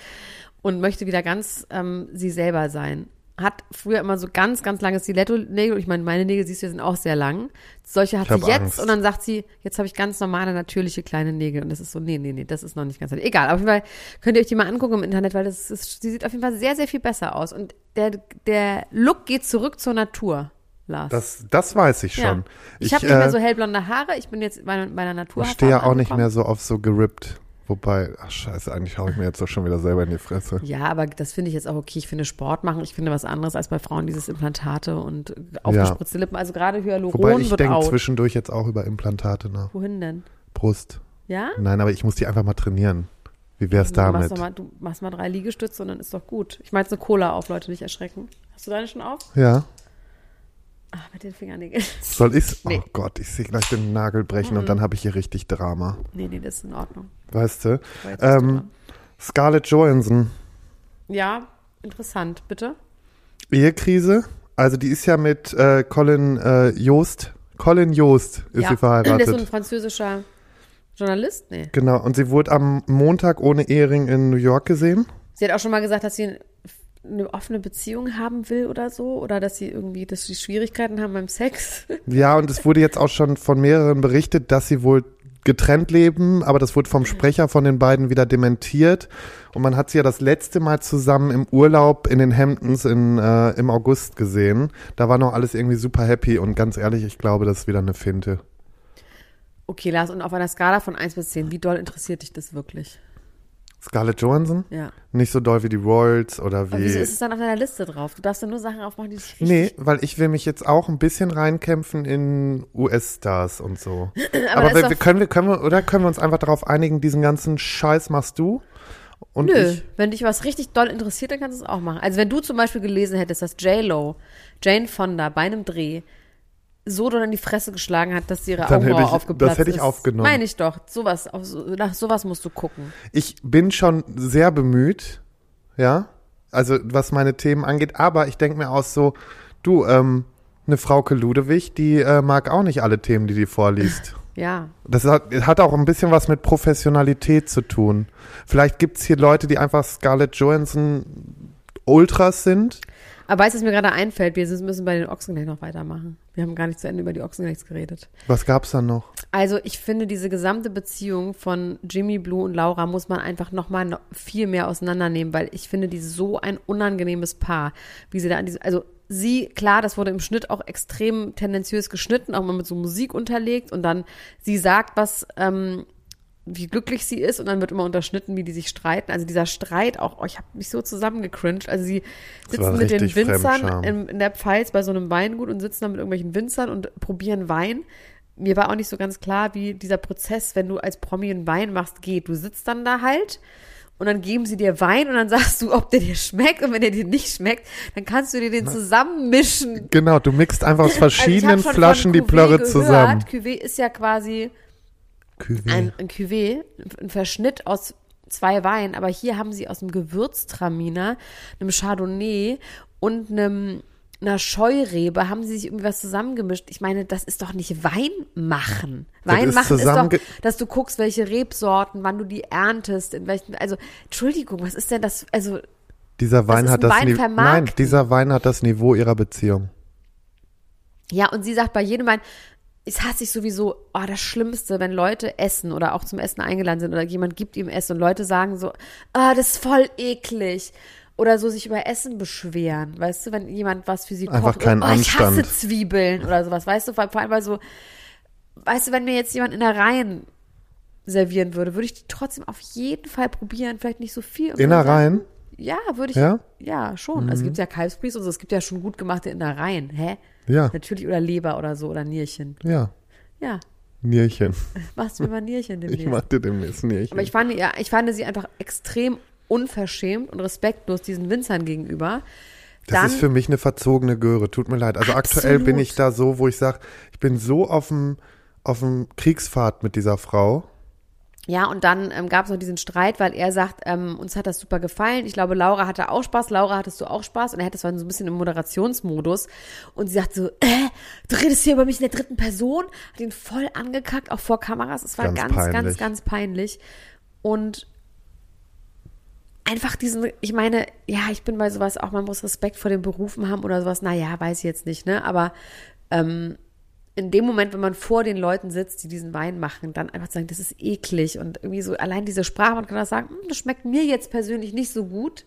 und möchte wieder ganz ähm, sie selber sein. Hat früher immer so ganz, ganz lange Stiletto-Nägel. Ich meine, meine Nägel, siehst du, sind auch sehr lang. Solche hat Ich sie jetzt Angst. und dann sagt sie, jetzt habe ich ganz normale, natürliche kleine Nägel. Und das ist so, nee, nee, nee, das ist noch nicht ganz. Egal, auf jeden Fall könnt ihr euch die mal angucken im Internet, weil das ist, sie sieht auf jeden Fall sehr, sehr viel besser aus. Und der, der Look geht zurück zur Natur, Lars. Das, das weiß ich ja. schon. Ich, habe nicht mehr äh, so hellblonde Haare. Ich bin jetzt bei meiner Natur. Ich stehe ja auch nicht mehr so auf so gerippt. Wobei, ach scheiße, eigentlich hau ich mir jetzt doch schon wieder selber in die Fresse. Ja, aber das finde ich jetzt auch okay. Ich finde Sport machen, ich finde was anderes als bei Frauen dieses Implantate und aufgespritzte Lippen. Also gerade Hyaluron Wobei ich wird denke zwischendurch jetzt auch über Implantate nach. Wohin denn? Brust. Ja? Nein, aber ich muss die einfach mal trainieren. Wie wär's Du machst, damit? doch mal, du machst mal drei Liegestütze und dann ist doch gut. Ich jetzt eine Cola auf, Leute, nicht erschrecken. Hast du deine schon auf? Ja. Ah, mit den Fingernägeln. Soll ich's? Nee. Oh Gott, ich sehe gleich den Nagel brechen und dann habe ich hier richtig Drama. Nee, nee, das ist in Ordnung. Weißt du? Ähm. Scarlett Johansson, Ja, interessant, bitte. Ehekrise. Also die ist ja mit äh, Colin äh, Joost. Colin Joost ist ja. sie verheiratet. Der ist so ein französischer Journalist? Nee. Genau, und sie wurde am Montag ohne Ehering in New York gesehen. Sie hat auch schon mal gesagt, dass sie eine offene Beziehung haben will oder so. Oder dass sie irgendwie, dass sie Schwierigkeiten haben beim Sex. Ja, und es wurde jetzt auch schon von mehreren berichtet, dass sie wohl getrennt leben, aber das wurde vom Sprecher von den beiden wieder dementiert. Und man hat sie ja das letzte Mal zusammen im Urlaub in den Hamptons in, äh, im August gesehen. Da war noch alles irgendwie super happy und ganz ehrlich, ich glaube, das ist wieder eine Finte. Okay, Lars, und auf einer Skala von 1 bis 10, wie doll interessiert dich das wirklich? Scarlett Johansson? Ja. Nicht so doll wie die Royals oder Aber wieso wie. ist es dann auf deiner Liste drauf? Du darfst ja nur Sachen aufmachen, die dich richtig... Nee, weil ich will mich jetzt auch ein bisschen reinkämpfen in US-Stars und so. Aber Aber, wir können wir, können wir, oder können wir uns einfach darauf einigen, diesen ganzen Scheiß machst du? Und Nö, ich, wenn dich was richtig doll interessiert, dann kannst du es auch machen. Also wenn du zum Beispiel gelesen hättest, dass J-Lo, Jane Fonda bei einem Dreh so doll in die Fresse geschlagen hat, dass sie ihre Dann hätte Augenbraue aufgeplatzt das hätte ich ist. aufgenommen. Meine ich doch. Sowas, auf, so- nach sowas musst du gucken. ich bin schon sehr bemüht, ja, also was meine Themen angeht, aber ich denke mir auch so, du, ähm, eine Frauke Ludewig, die äh, mag auch nicht alle Themen, die die vorliest. Ja. Das hat, hat auch ein bisschen was mit Professionalität zu tun. Vielleicht gibt's hier Leute, die einfach Scarlett Johansson Ultras sind. Aber weißt du, was mir gerade einfällt? Wir müssen bei den Ochsenknechts noch weitermachen. Wir haben gar nicht zu Ende über die Ochsenknechts geredet. Was gab's da noch? Also ich finde, diese gesamte Beziehung von Jimmy Blue und Laura muss man einfach nochmal noch viel mehr auseinandernehmen, weil ich finde, die so ein unangenehmes Paar, wie sie da an diesem, also sie, klar, das wurde im Schnitt auch extrem tendenziös geschnitten, auch mal mit so Musik unterlegt und dann sie sagt was, ähm, wie glücklich sie ist und dann wird immer unterschnitten, wie die sich streiten. Also dieser Streit auch, oh, ich habe mich so zusammengecringed. Also sie sitzen mit den Winzern in, in der Pfalz bei so einem Weingut und sitzen da mit irgendwelchen Winzern und probieren Wein. Mir war auch nicht so ganz klar, wie dieser Prozess, wenn du als Promi einen Wein machst, geht. Du sitzt dann da halt und dann geben sie dir Wein und dann sagst du, ob der dir schmeckt und wenn der dir nicht schmeckt, dann kannst du dir den zusammenmischen. Genau, du mixt einfach aus Also verschiedenen schon Flaschen die Plörre zusammen. Cuvée ist ja quasi Cuvée. ein, ein Cuvée, ein Verschnitt aus zwei Weinen, aber hier haben sie aus einem Gewürztraminer, einem Chardonnay und einem einer Scheurebe haben sie sich irgendwie was zusammengemischt. Ich meine, das ist doch nicht Wein machen. Wein ist machen ist doch, dass du guckst, welche Rebsorten, wann du die erntest, in welchen, also, Entschuldigung, was ist denn das, also, Dieser Wein hat das Wein Niveau. Nein, dieser Wein hat das Niveau ihrer Beziehung. Ja, und sie sagt bei jedem Wein, es hasse ich sowieso, oh, das Schlimmste, wenn Leute essen oder auch zum Essen eingeladen sind oder jemand gibt ihm Essen und Leute sagen so, ah, das ist voll eklig. Oder so sich über Essen beschweren, weißt du, wenn jemand was für sie Einfach kocht. keinen oh, ich hasse. Zwiebeln oder sowas, weißt du, vor allem weil so, weißt du, wenn mir jetzt jemand in der Reihen servieren würde, würde ich die trotzdem auf jeden Fall probieren, vielleicht nicht so viel. und Innereien? Ja, würde ich. Ja? Ja, schon. Also es gibt ja Kalbsbries und so, es gibt ja schon gut gemachte Innereien. Hä? Ja, Natürlich oder Leber oder so oder Nierchen. ja. Ja, Nierchen. machst du mir mal Nierchen Ich demnächst. machte demnächst Nierchen. Aber ich fand, ja, ich fand sie einfach extrem unverschämt und respektlos diesen Winzern gegenüber. Das Dann, ist für mich eine verzogene Göre, tut mir leid. Also aktuell bin Absolut. ich da so, wo ich sage, ich bin so auf dem auf dem Kriegsfahrt mit dieser Frau. Ja, und dann ähm, gab es noch diesen Streit, weil er sagt, ähm, uns hat das super gefallen. Ich glaube, Laura hatte auch Spaß. Laura, hattest du auch Spaß? Und er hätte es so ein bisschen im Moderationsmodus. Und sie sagt so, äh, du redest hier über mich in der dritten Person. Hat ihn voll angekackt, auch vor Kameras. Es war Ganz ganz, ganz, peinlich. ganz, peinlich. Und einfach diesen, ich meine, ja, ich bin bei sowas auch, man muss Respekt vor den Berufen haben oder sowas, naja, weiß ich jetzt nicht, ne? Aber ähm, in dem Moment, wenn man vor den Leuten sitzt, die diesen Wein machen, dann einfach sagen, das ist eklig und irgendwie so, allein diese Sprache, man kann auch sagen, hm, das schmeckt mir jetzt persönlich nicht so gut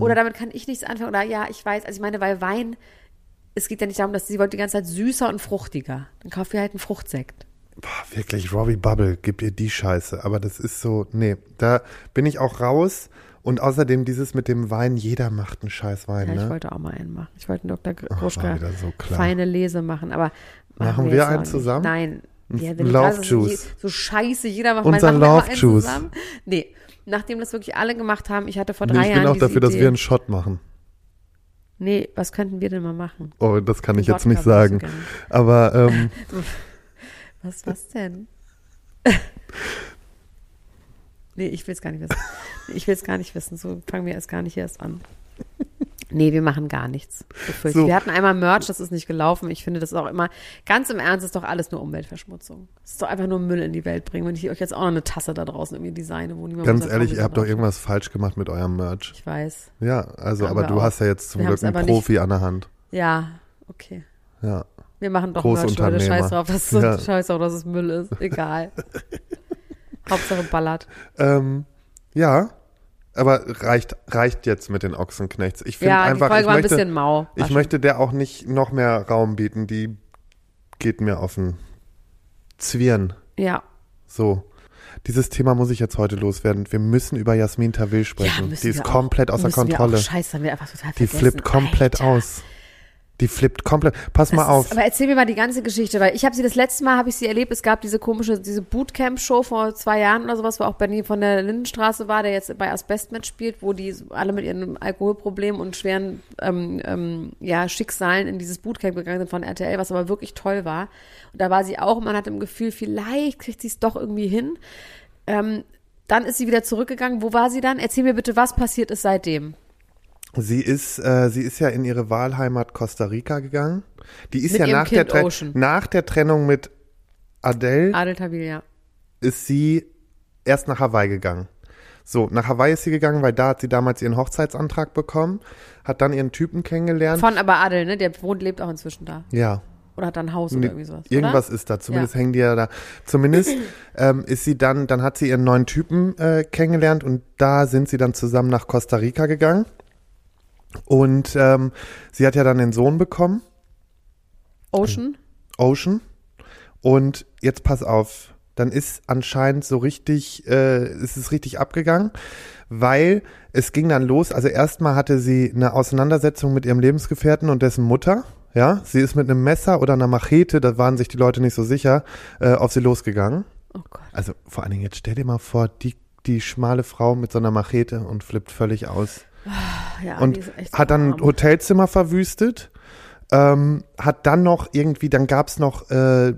oder damit kann ich nichts anfangen oder ja, ich weiß, also ich meine, weil Wein, es geht ja nicht darum, dass sie wollte die ganze Zeit süßer und fruchtiger. Dann kauft ihr halt einen Fruchtsekt. Boah, wirklich, Robbie Bubble, gib ihr die Scheiße. Aber das ist so, nee, da bin ich auch raus. Und außerdem dieses mit dem Wein, jeder macht einen scheiß Wein, Ja, ich ne? wollte auch mal einen machen. Ich wollte einen Dr. Gruschka so feine Lese machen, aber Machen wir jetzt einen nicht. zusammen? Nein. Ein Ja, Love Juice. So scheiße, jeder macht Unser mal, wir Love Juice. Zusammen. Nee, nachdem das wirklich alle gemacht haben, ich hatte vor Nee, drei ich Jahren bin auch dafür, dass Idee. wir einen Shot machen. Nee, was könnten wir denn mal machen? Oh, das kann ich jetzt Wodka nicht würde ich sagen. Aber ähm, Was, was denn? nee, ich will es gar nicht wissen. Ich will es gar nicht wissen. So fangen wir erst gar nicht erst an. Nee, wir machen gar nichts. So. Wir hatten einmal Merch, das ist nicht gelaufen. Ich finde, das ist auch immer, ganz im Ernst, ist doch alles nur Umweltverschmutzung. Es ist doch einfach nur Müll in die Welt bringen, wenn ich euch jetzt auch noch eine Tasse da draußen irgendwie designe, wo niemand ganz ehrlich, Promi ihr habt doch irgendwas falsch gemacht mit eurem Merch. Ich weiß. Ja, also, Haben aber du auch. hast ja jetzt zum Wir Glück einen aber nicht- Profi an der Hand. Ja, okay. Ja. Wir machen doch Merch, Leute. Scheiß drauf, dass es, Ja. scheiß drauf, dass es Müll ist. Egal. Hauptsache ballert. Ähm, ja, aber reicht, reicht jetzt mit den Ochsenknechts. Ich finde Ja, einfach, ich, ein möchte. War ich möchte der auch nicht noch mehr Raum bieten. Die geht mir auf den Zwirn. Ja. So. Dieses Thema muss ich jetzt heute loswerden. Wir müssen über Jasmin Tawil sprechen. müssen die ist komplett außer Müssen wir Kontrolle. Auch, scheiße, haben wir einfach total Die vergessen. flippt komplett Alter. aus. Die flippt komplett. Pass mal Das auf. Ist, aber erzähl mir mal die ganze Geschichte, weil ich habe sie das letzte Mal, habe ich sie erlebt, es gab diese komische, diese Bootcamp-Show vor zwei Jahren oder sowas, wo auch Benny von der Lindenstraße war, der jetzt bei Asbest mitspielt, wo die alle mit ihren Alkoholproblemen und schweren ähm, ähm, ja, Schicksalen in dieses Bootcamp gegangen sind von RTL, was aber wirklich toll war. Und da war sie auch und man hatte im Gefühl, vielleicht kriegt sie es doch irgendwie hin. Ähm, dann ist sie wieder zurückgegangen. Wo war sie dann? Erzähl mir bitte, was passiert ist seitdem. Sie ist, äh, sie ist ja in ihre Wahlheimat Costa Rica gegangen. Die ist Mit ja nach der, Kind Tre- Ocean. nach der Trennung mit Adele Adel Tawil, ja. ist sie erst nach Hawaii gegangen. So, nach Hawaii ist sie gegangen, weil da hat sie damals ihren Hochzeitsantrag bekommen, hat dann ihren Typen kennengelernt. Von aber Adel, ne? Der wohnt, lebt auch inzwischen da. ja, Oder hat da ein Haus oder irgendwie sowas. irgendwas oder? ist da, zumindest Ja. hängen die ja da. Zumindest ähm, ist sie dann, dann hat sie ihren neuen Typen äh, kennengelernt und da sind sie dann zusammen nach Costa Rica gegangen. Und ähm, sie hat ja dann den Sohn bekommen. Ocean? Ocean. Und jetzt pass auf, dann ist anscheinend so richtig, äh, ist es richtig abgegangen, weil es ging dann los. Also erstmal hatte sie eine Auseinandersetzung mit ihrem Lebensgefährten und dessen Mutter. Ja, sie ist mit einem Messer oder einer Machete, da waren sich die Leute nicht so sicher, äh, auf sie losgegangen. Oh Gott. Also vor allen Dingen jetzt stell dir mal vor, die, die schmale Frau mit so einer Machete und flippt völlig aus. Ja, und hat dann arm. Hotelzimmer verwüstet, ähm, hat dann noch irgendwie, dann gab's noch äh,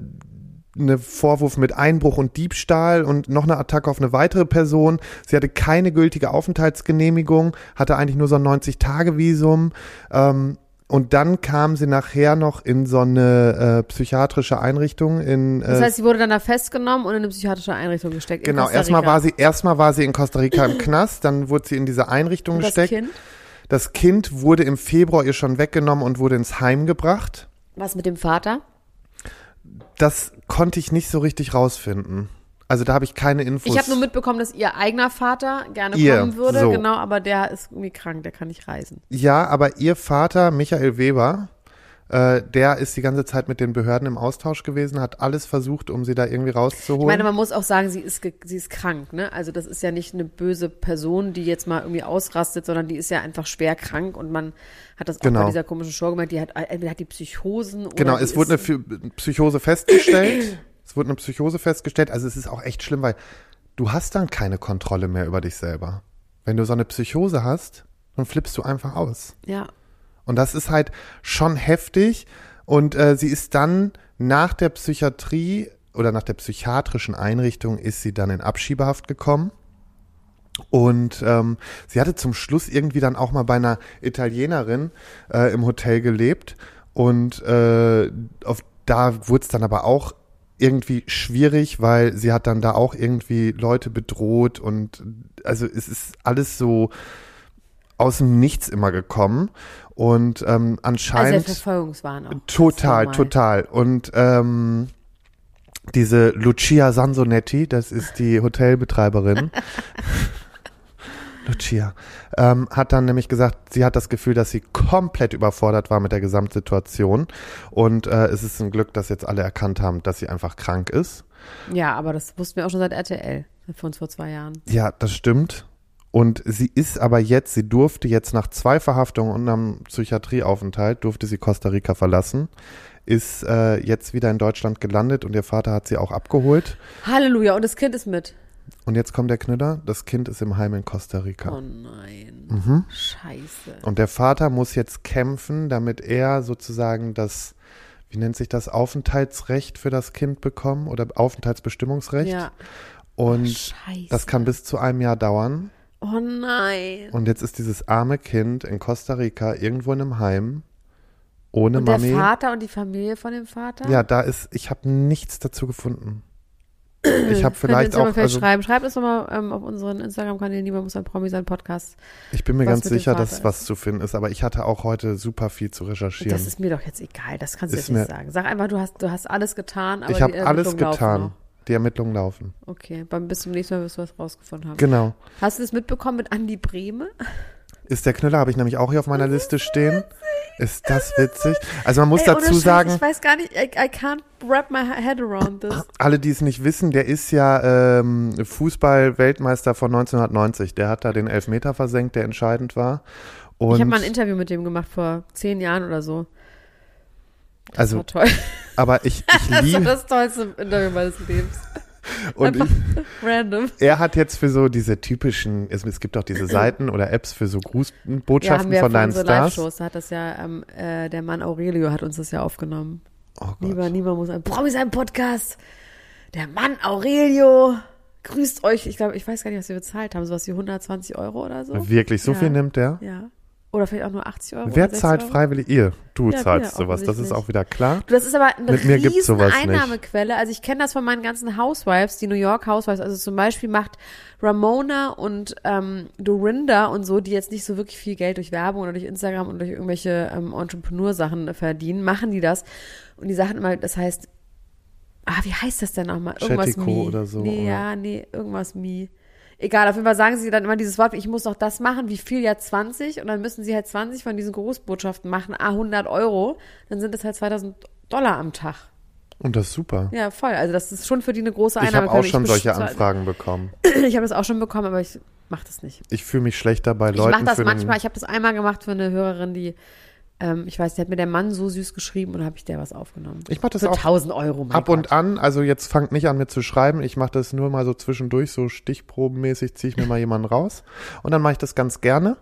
eine Vorwurf mit Einbruch und Diebstahl und noch eine Attacke auf eine weitere Person. Sie hatte keine gültige Aufenthaltsgenehmigung, hatte eigentlich nur so ein 90-Tage-Visum. Ähm, und dann kam sie nachher noch in so eine äh, psychiatrische Einrichtung in äh, Das heißt, sie wurde dann da festgenommen und in eine psychiatrische Einrichtung gesteckt. Genau, erstmal war sie erstmal war sie in Costa Rica im Knast, dann wurde sie in diese Einrichtung Und das gesteckt. Kind? Das Kind wurde im Februar ihr schon weggenommen und wurde ins Heim gebracht. Was mit dem Vater? Das konnte ich nicht so richtig rausfinden. Also da habe ich keine Infos. Ich habe nur mitbekommen, dass ihr eigener Vater gerne Ihr, kommen würde, so. genau, aber der ist irgendwie krank, der kann nicht reisen. ja, aber ihr Vater Michael Weber, äh, der ist die ganze Zeit mit den Behörden im Austausch gewesen, hat alles versucht, um sie da irgendwie Ich rauszuholen. meine, man muss auch sagen, sie ist, sie ist krank, ne? Also das ist ja nicht eine böse Person, die jetzt mal irgendwie ausrastet, sondern die ist ja einfach schwer krank und man hat das auch Genau. bei dieser komischen Show gemerkt, die hat, entweder hat die Psychosen oder Genau, es wurde eine Psychose festgestellt. es wurde eine Psychose festgestellt. Also es ist auch echt schlimm, weil du hast dann keine Kontrolle mehr über dich selber. Wenn du so eine Psychose hast, dann flippst du einfach aus. ja, Und das ist halt schon heftig. Und äh, sie ist dann nach der Psychiatrie oder nach der psychiatrischen Einrichtung ist sie dann in Abschiebehaft gekommen. Und ähm, sie hatte zum Schluss irgendwie dann auch mal bei einer Italienerin äh, im Hotel gelebt. Und äh, auf, da wurde es dann aber auch irgendwie schwierig, weil sie hat dann da auch irgendwie Leute bedroht und also es ist alles so aus dem Nichts immer gekommen. Und ähm, also anscheinend. der Verfolgungswahn auch. Total, total. Und ähm, diese Lucia Sansonetti, das ist die Hotelbetreiberin. Lucia, ähm, hat dann nämlich gesagt, sie hat das Gefühl, dass sie komplett überfordert war mit der Gesamtsituation. Und äh, es ist ein Glück, dass jetzt alle erkannt haben, dass sie einfach krank ist. Ja, aber das wussten wir auch schon seit RTL, von uns vor zwei Jahren. Ja, das stimmt. Und sie ist aber jetzt, sie durfte jetzt nach zwei Verhaftungen und einem Psychiatrieaufenthalt, durfte sie Costa Rica verlassen, ist äh, jetzt wieder in Deutschland gelandet und ihr Vater hat sie auch abgeholt. Halleluja, und das Kind ist mit. Und jetzt kommt der Knüller, das Kind ist im Heim in Costa Rica. Oh nein. Mhm. Scheiße. Und der Vater muss jetzt kämpfen, damit er sozusagen das, wie nennt sich das, Aufenthaltsrecht für das Kind bekommen oder Aufenthaltsbestimmungsrecht. Ja. Und Scheiße. das kann bis zu einem Jahr dauern. Oh nein. Und jetzt ist dieses arme Kind in Costa Rica irgendwo in einem Heim ohne Und der Mami. Vater und die Familie von dem Vater? Ja, da ist, ich habe nichts dazu gefunden. Ich habe vielleicht auch, vielleicht also schreiben. Schreibt es doch mal ähm, auf unseren Instagram-Kanälen, niemand muss ein Promi sein Podcast. ich bin mir ganz sicher, dass was zu finden ist, aber ich hatte auch heute super viel zu recherchieren. Das ist mir doch jetzt egal, das kannst du jetzt nicht sagen. Sag einfach, du hast, du hast alles getan, aber ich habe alles Ermittlungen laufen getan. Die Ermittlungen laufen. Okay, beim bis zum nächsten Mal wirst du was rausgefunden haben. Genau. Hast du das mitbekommen mit Andi Brehme? Ist der Knüller, habe ich nämlich auch hier auf meiner Liste stehen. Ist das witzig? Also man muss Ey, dazu sagen, Ich weiß gar nicht, I, I can't wrap my head around this. alle, die es nicht wissen, der ist ja ähm, Fußball-Weltmeister von 1990. Der hat da den Elfmeter versenkt, der entscheidend war. Und ich habe mal ein Interview mit dem gemacht vor zehn Jahren oder so. Das also, war toll. aber ich, ich Das war liebe das tollste Interview meines Lebens. und ich, random. er hat jetzt für so diese typischen, es, es gibt auch diese Seiten oder Apps für so Grußbotschaften wir ja von deinen Stars. Live-Shows, da hat das ja, ähm, äh, der Mann Aurelio hat uns das ja aufgenommen. Oh Gott. Lieber, niemand muss ein Promi sein Podcast. Der Mann Aurelio grüßt euch. Ich glaube, ich weiß gar nicht, was wir bezahlt haben. Sowas wie 120 Euro oder so. Wirklich, so Ja. viel nimmt der? Ja. Oder vielleicht auch nur 80 Euro. Wer oder 60 zahlt Euro. freiwillig? Ihr. Du Ja, zahlst wir, sowas, das ist auch wieder klar. Du, das ist aber eine Mit mir gibt's sowas nicht. Einnahmequelle. Also ich kenne das von meinen ganzen Housewives, die New York Housewives. Also zum Beispiel macht Ramona und ähm, Dorinda und so, die jetzt nicht so wirklich viel Geld durch Werbung oder durch Instagram und durch irgendwelche ähm, Entrepreneur-Sachen verdienen, machen die das. Und die sagen immer, das heißt, ah, wie heißt das denn nochmal? Irgendwas Chattico Mi. oder so, Nee, oder? ja, nee, irgendwas Mi. Egal, auf jeden Fall sagen sie dann immer dieses Wort, ich muss noch das machen, wie viel ja 20 und dann müssen sie halt 20 von diesen Großbotschaften machen, ah, 100 Euro, dann sind es halt 2000 Dollar am Tag. Und das ist super. Ja, voll. Also das ist schon für die eine große ich Einnahme. habe auch schon solche Anfragen bekommen. Ich habe das auch schon bekommen, aber ich mache das nicht. Ich fühle mich schlechter bei Ich Leuten. mache das manchmal. Ich habe das einmal gemacht für eine Hörerin, die Ähm, ich weiß, der hat mir der Mann so süß geschrieben und habe ich der was aufgenommen. Ich mach das Für auch 1000 Euro, ab Gott. und an. Also jetzt fangt nicht an mit zu schreiben. Ich mache das nur mal so zwischendurch, so stichprobenmäßig ziehe ich mir mal jemanden raus. Und dann mache ich das ganz gerne.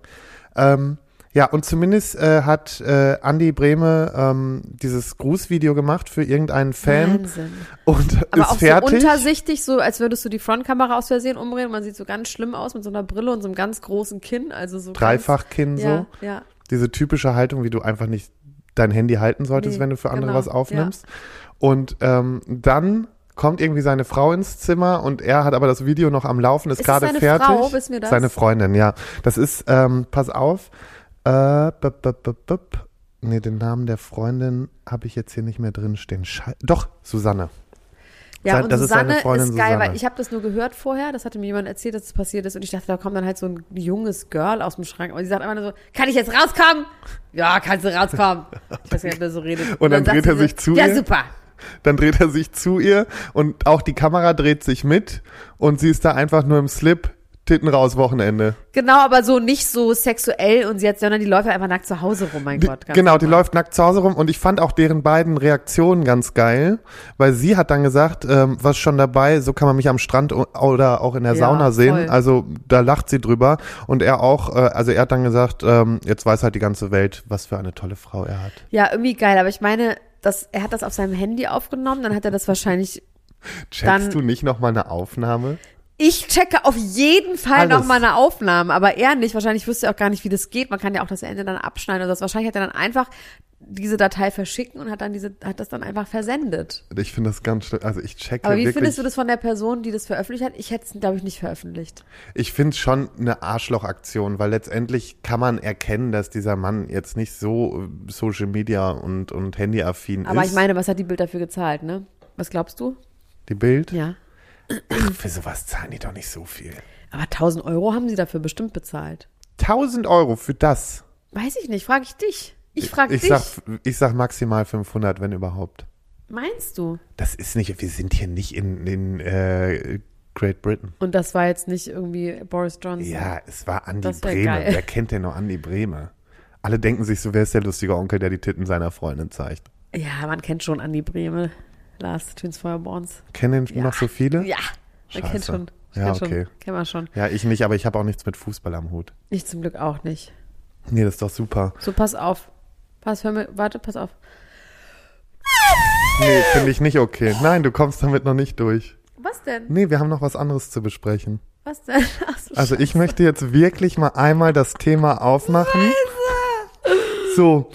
Ähm, ja, und zumindest äh, hat äh, Andi Brehme ähm, dieses Grußvideo gemacht für irgendeinen Fan Wahnsinn. und Aber ist auch fertig. so untersichtig, so als würdest du die Frontkamera aus Versehen umdrehen. Man sieht so ganz schlimm aus mit so einer Brille und so einem ganz großen Kinn. Also so Dreifachkinn so. Ja, ja. Diese typische Haltung, wie du einfach nicht dein Handy halten solltest, Nee, wenn du für andere genau, was aufnimmst. Und ähm, dann kommt irgendwie seine Frau ins Zimmer und er hat aber das Video noch am Laufen, ist, Ist gerade seine fertig. Frau? Wissen wir das? Seine Freundin, ja. Das ist, ähm, pass auf, äh, bup, bup, bup, bup. Nee, den Namen der Freundin habe ich jetzt hier nicht mehr drin stehen. Schei Doch, Susanne. Ja, Sein- und das ist Susanne ist, Freundin geil, Susanne. weil ich habe das nur gehört vorher, das hatte mir jemand erzählt, dass es passiert ist und ich dachte, da kommt dann halt so ein junges Girl aus dem Schrank und sie sagt einfach nur so, kann ich jetzt rauskommen? Ja, kannst du rauskommen. Ich weiß nicht, ob der so redet. Und dann sagt dreht er so, sich zu Ja, ihr. super. Dann dreht er sich zu ihr und auch die Kamera dreht sich mit und sie ist da einfach nur im Slip, Titten raus, Wochenende. Genau, aber so nicht so sexuell und sie hat, sondern die läuft einfach nackt zu Hause rum, mein Die, Gott. genau, die normal. läuft nackt zu Hause rum und ich fand auch deren beiden Reaktionen ganz geil, weil sie hat dann gesagt, ähm, was schon dabei, so kann man mich am Strand oder auch in der Ja, Sauna sehen. voll. Also da lacht sie drüber und er auch, äh, also er hat dann gesagt, ähm, jetzt weiß halt die ganze Welt, was für eine tolle Frau er hat. Ja, irgendwie geil, aber ich meine, das, er hat das auf seinem Handy aufgenommen, dann hat er das wahrscheinlich Checkst Dann- du nicht noch mal eine Aufnahme? Ich checke auf jeden Fall Alles. noch mal eine Aufnahme, aber er nicht. Wahrscheinlich wüsste er auch gar nicht, wie das geht. Man kann ja auch das Ende dann abschneiden oder das. Wahrscheinlich hat er dann einfach diese Datei verschicken und hat dann diese, hat das dann einfach versendet. Ich finde das ganz schlimm. Also ich checke Aber wie wirklich. findest du das von der Person, die das veröffentlicht hat? Ich hätte es, glaube ich, nicht veröffentlicht. Ich finde es schon eine Arschlochaktion, weil letztendlich kann man erkennen, dass dieser Mann jetzt nicht so äh, Social Media und, und Handyaffin Aber ist. ich meine, was hat die Bild dafür gezahlt, ne? Was glaubst du? die Bild? Ja. Ach, für sowas zahlen die doch nicht so viel. Aber 1000 Euro haben sie dafür bestimmt bezahlt. 1000 Euro für das. Weiß ich nicht, frage ich dich. Ich frage Ich dich. sag, ich sag maximal 500, wenn überhaupt. Meinst du? Das ist nicht, wir sind hier nicht in, in äh, Great Britain. Und das war jetzt nicht irgendwie Boris Johnson. Ja, es war wär Brehme. geil. Wer kennt denn noch Andi Brehme? Alle denken sich so, wer ist der lustige Onkel, der die Titten seiner Freundin zeigt. Ja, man kennt schon Andi Brehme. Lars Twins Feuerborns. Kennen Ja. noch so viele? Ja, man kennt Scheiße. schon. Ja, kennt okay. Schon. Kennt man schon. Ja, ich nicht, aber ich habe auch nichts mit Fußball am Hut. Ich zum Glück auch nicht. Nee, das ist doch super. So, pass auf. Pass, hör mir, warte, pass auf. Nee, finde ich nicht okay. Nein, du kommst damit noch nicht durch. Was denn? Nee, wir haben noch was anderes zu besprechen. Was denn? Ach so, Also ich möchte jetzt wirklich mal einmal das Thema aufmachen. So,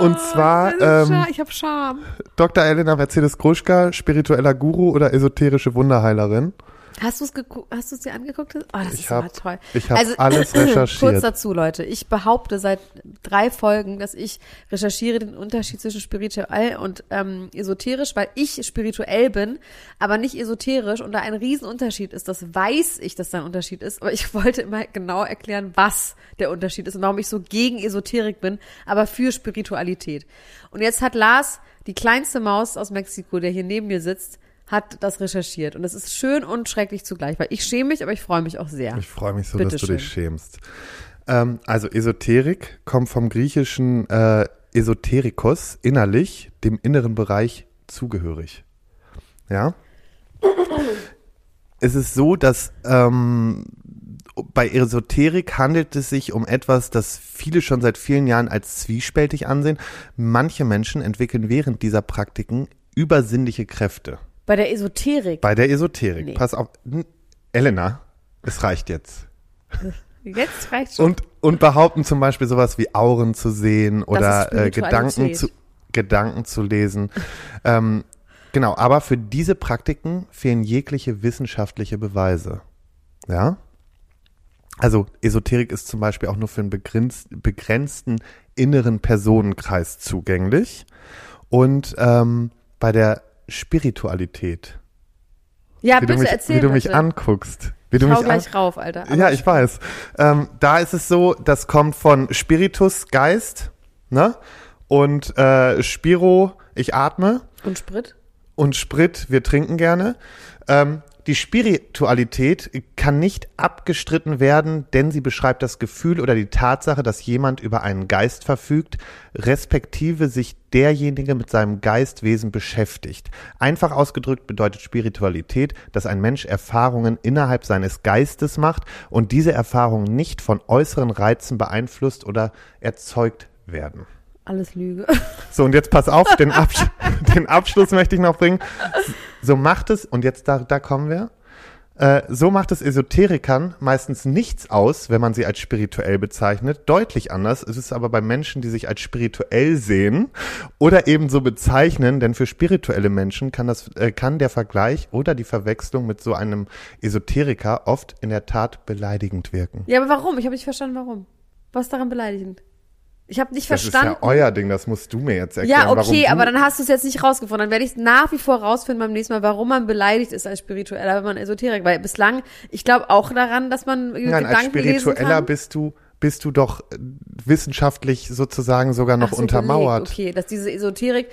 und zwar ähm, ich habe Scham. Dr. Elena Mercedes Gruschka, spiritueller Guru oder esoterische Wunderheilerin. Hast du es hast du es dir angeguckt? Oh, das Ich ist hab- toll. ich hab alles recherchiert. Kurz dazu, Leute. Ich behaupte seit drei Folgen, dass ich recherchiere den Unterschied zwischen spirituell und ähm, esoterisch, weil ich spirituell bin, aber nicht esoterisch und da ein Riesenunterschied ist. Das weiß ich, dass da ein Unterschied ist, aber ich wollte immer genau erklären, was der Unterschied ist und warum ich so gegen Esoterik bin, aber für Spiritualität. Und jetzt hat Lars, die kleinste Maus aus Mexiko, der hier neben mir sitzt, hat das recherchiert. Und es ist schön und schrecklich zugleich, weil ich schäme mich, aber ich freue mich auch sehr. Ich freue mich so, dass du Bitteschön. dich schämst. Ähm, also Esoterik kommt vom griechischen äh, Esoterikos, innerlich, dem inneren Bereich zugehörig. Ja? Es ist so, dass ähm, bei Esoterik handelt es sich um etwas, das viele schon seit vielen Jahren als zwiespältig ansehen. Manche Menschen entwickeln während dieser Praktiken übersinnliche Kräfte. Bei der Esoterik. Bei der Esoterik. Nee. Pass auf. N- Elena, es reicht jetzt. Jetzt reicht's schon. Und, und behaupten zum Beispiel sowas wie Auren zu sehen oder äh, Gedanken, zu, Gedanken zu lesen. ähm, genau, aber für diese Praktiken fehlen jegliche wissenschaftliche Beweise. Ja? Also Esoterik ist zum Beispiel auch nur für einen begrenzt, begrenzten inneren Personenkreis zugänglich. Und ähm, bei der Spiritualität, ja, wie bitte du mich, erzähl wie du mich bitte. anguckst, wie du ich hau mich an, gleich rauf, Alter. Ja, ich weiß. Ähm, da ist es so, das kommt von Spiritus, Geist, ne? Und äh, Spiro, ich atme. Und Sprit? Und Sprit, wir trinken gerne. Ähm, die Spiritualität kann nicht abgestritten werden, denn sie beschreibt das Gefühl oder die Tatsache, dass jemand über einen Geist verfügt, respektive sich derjenige mit seinem Geistwesen beschäftigt. Einfach ausgedrückt bedeutet Spiritualität, dass ein Mensch Erfahrungen innerhalb seines Geistes macht und diese Erfahrungen nicht von äußeren Reizen beeinflusst oder erzeugt werden. Alles Lüge. So, und jetzt pass auf, den, Absch den Abschluss möchte ich noch bringen. So macht es, und jetzt da, da kommen wir, äh, so macht es Esoterikern meistens nichts aus, wenn man sie als spirituell bezeichnet. Deutlich anders ist es aber bei Menschen, die sich als spirituell sehen oder eben so bezeichnen, denn für spirituelle Menschen kann, das, äh, kann der Vergleich oder die Verwechslung mit so einem Esoteriker oft in der Tat beleidigend wirken. Ja, aber warum? Ich habe nicht verstanden, warum. Was ist daran beleidigend? Ich habe nicht Das verstanden. ist ja euer Ding, das musst du mir jetzt erklären. Ja, okay, aber dann hast du es jetzt nicht rausgefunden. Dann werde ich nach wie vor rausfinden beim nächsten Mal, warum man beleidigt ist als Spiritueller, wenn man Esoterik. Weil bislang, ich glaube auch daran, dass man Nein, als Gedanken lesen Spiritueller bist du, bist du doch äh, wissenschaftlich sozusagen sogar noch so, untermauert. Okay, dass diese Esoterik,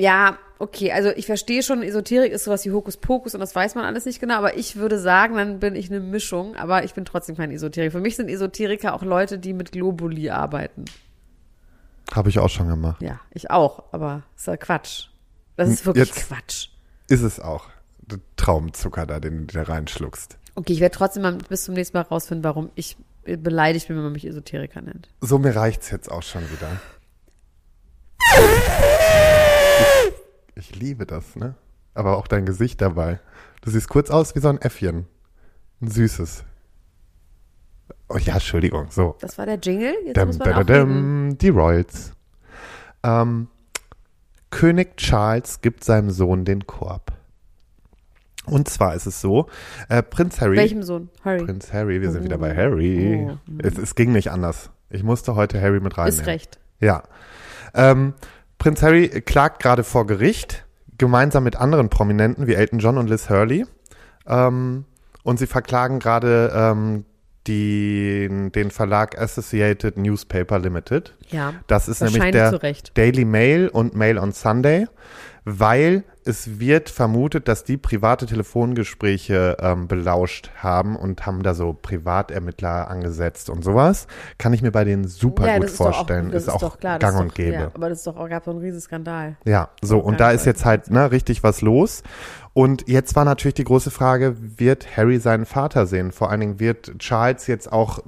ja, okay, also ich verstehe schon, Esoterik ist sowas wie Hokuspokus und das weiß man alles nicht genau, aber ich würde sagen, dann bin ich eine Mischung, aber ich bin trotzdem kein Esoteriker. Für mich sind Esoteriker auch Leute, die mit Globuli arbeiten. Habe ich auch schon gemacht. Ja, ich auch, aber ist ja Quatsch. Das ist wirklich Jetzt- Quatsch. Ist es auch. Der Traumzucker da, den du da reinschluckst. Okay, ich werde trotzdem mal bis zum nächsten Mal rausfinden, warum ich beleidigt bin, wenn man mich Esoteriker nennt. So, mir reicht's jetzt auch schon wieder. Ich, liebe das, ne? Aber auch dein Gesicht dabei. Du siehst kurz aus wie so ein Äffchen. Ein süßes. Oh ja, Entschuldigung, so. Das war der Jingle. Jetzt Dum, muss man reden. dadadum, die Royals. Ähm, König Charles gibt seinem Sohn den Korb. Und zwar ist es so, äh, Prinz Harry. Welchem Sohn? Harry. Prinz Harry, wir sind wieder bei Oh. Harry. Oh. Es, es ging nicht anders. Ich musste heute Harry mit reinnehmen. Ist recht. Ja. Ähm, Prinz Harry klagt gerade vor Gericht, gemeinsam mit anderen Prominenten wie Elton John und Liz Hurley. Ähm, und sie verklagen gerade ähm, die, den Verlag Associated Newspaper Limited. Ja. Das ist nämlich der. Daily Mail und Mail on Sunday, weil es wird vermutet, dass die private Telefongespräche ähm, belauscht haben und haben da so Privatermittler angesetzt und sowas. Kann ich mir bei denen super ja, gut ist doch auch- vorstellen. das ist, auch doch klar, gang ist und doch, gäbe. Ja, aber das ist doch auch, gab so einen riesen Skandal. Ja, so, und da ist jetzt halt ne, richtig was los. Und jetzt war natürlich die große Frage, wird Harry seinen Vater sehen? Vor allen Dingen wird Charles jetzt auch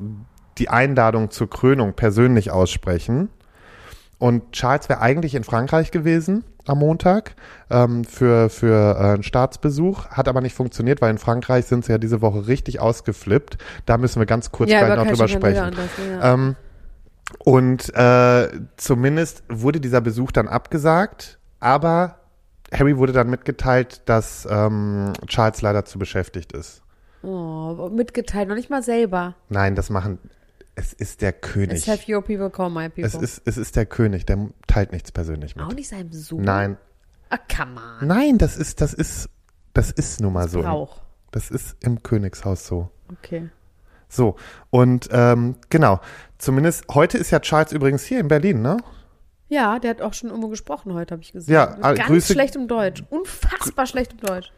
die Einladung zur Krönung persönlich aussprechen. Und Charles wäre eigentlich in Frankreich gewesen am Montag ähm, für, für äh, einen Staatsbesuch, hat aber nicht funktioniert, weil in Frankreich sind sie ja diese Woche richtig ausgeflippt. Da müssen wir ganz kurz gleich noch drüber sprechen. Und das, ja. Ähm, und äh, zumindest wurde dieser Besuch dann abgesagt, aber Harry wurde dann mitgeteilt, dass ähm, Charles leider zu beschäftigt ist. oh, mitgeteilt, noch nicht mal selber. Nein, das machen. Es ist der König. Let's have your people call my people. Es ist, es ist der König, der teilt nichts persönlich mit. auch nicht seinem Sohn. Nein, Ah, come on. nein, das ist, das ist, das ist nun mal so. Brauch. Das ist im Königshaus so. Okay. So, und ähm, genau, zumindest heute ist ja Charles übrigens hier in Berlin, ne? Ja, der hat auch schon irgendwo gesprochen heute, habe ich gesehen. Ja, ah, Ganz Grüße- schlecht im Deutsch. Unfassbar schlecht im Deutsch.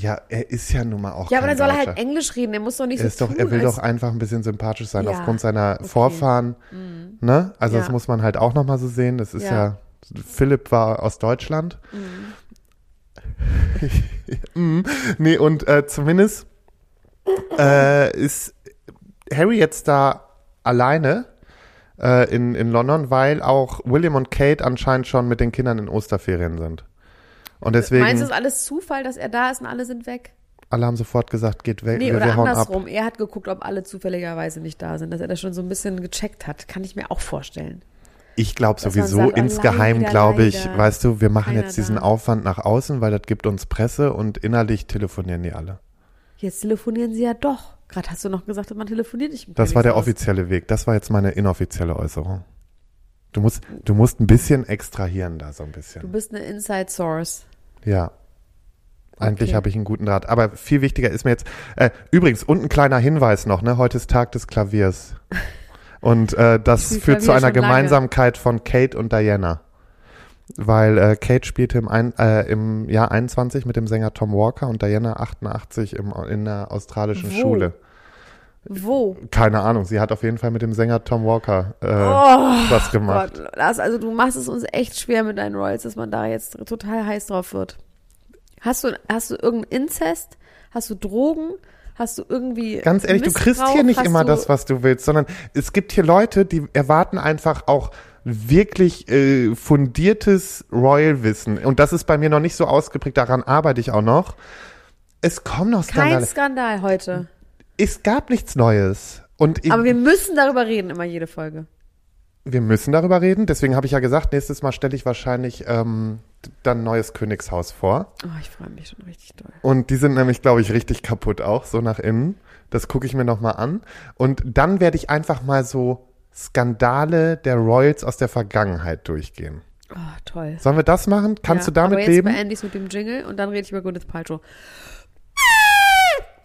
Ja, er ist ja nun mal auch. Ja, aber dann soll er halt Englisch reden. Er muss doch nicht Er, ist so doch, tun, er will doch einfach ein bisschen sympathisch sein Ja, aufgrund seiner okay. Mhm. Vorfahren. Ne? Also das Ja. muss man halt auch nochmal so sehen. Das ist ja. Ja. Philipp war aus Deutschland. Mhm. Mhm. nee, und äh, zumindest äh, ist Harry jetzt da alleine äh, in, in London, weil auch William und Kate anscheinend schon mit den Kindern in Osterferien sind. Und deswegen, Meinst du, es ist alles Zufall, dass er da ist und alle sind weg? alle haben sofort gesagt, geht weg, Nee, wir, oder wir andersrum. Er hat geguckt, ob alle zufälligerweise nicht da sind, dass er das schon so ein bisschen gecheckt hat. Kann ich mir auch vorstellen. Ich glaube sowieso insgeheim, glaube ich, leider, weißt du, wir machen keiner jetzt diesen da. Aufwand nach außen, weil das gibt uns Presse und innerlich telefonieren die alle. Jetzt telefonieren sie ja doch. Gerade hast du noch gesagt, man telefoniert nicht. mit Das war der Königshaus. offizielle Weg. Das war jetzt meine inoffizielle Äußerung. Du musst, du musst ein bisschen extrahieren da so ein Du bisschen. bist eine Inside Source. Ja. Eigentlich Okay. habe ich einen guten Draht. Aber viel wichtiger ist mir jetzt, äh, übrigens, und ein kleiner Hinweis noch, ne? Heute ist Tag des Klaviers. Und äh, das führt zu einer schon lange. Gemeinsamkeit von Kate und Diana. weil äh, Kate spielte im, ein, äh, im Jahr 21 mit dem Sänger Tom Walker und Diana 88 im, in der australischen Wo? Schule. Wo? Keine Ahnung, sie hat auf jeden Fall mit dem Sänger Tom Walker äh, was gemacht. Gott, Lars, also du machst es uns echt schwer mit deinen Royals, dass man da jetzt total heiß drauf wird. Hast du, hast du irgendeinen Inzest? Hast du Drogen? Hast du irgendwie. Ganz ehrlich, du kriegst hier nicht Hast immer das, was du willst, sondern es gibt hier Leute, die erwarten einfach auch wirklich äh, fundiertes Royal-Wissen. Und das ist bei mir noch nicht so ausgeprägt, daran arbeite ich auch noch. Es kommen noch Kein Skandale. Skandal heute. Es gab nichts Neues. Und ich, Aber wir müssen darüber reden, immer jede Folge. wir müssen darüber reden. Deswegen habe ich ja gesagt, nächstes Mal stelle ich wahrscheinlich ähm, dann neues Königshaus vor. Oh, ich freue mich schon richtig doll. Und die sind nämlich, glaube ich, richtig kaputt auch, so nach innen. Das gucke ich mir nochmal an. Und dann werde ich einfach mal so Skandale der Royals aus der Vergangenheit durchgehen. Oh, toll. Sollen wir das machen? Kannst Ja, du damit aber jetzt leben? beende ich mit dem Jingle und dann rede ich über Gwyneth Paltrow.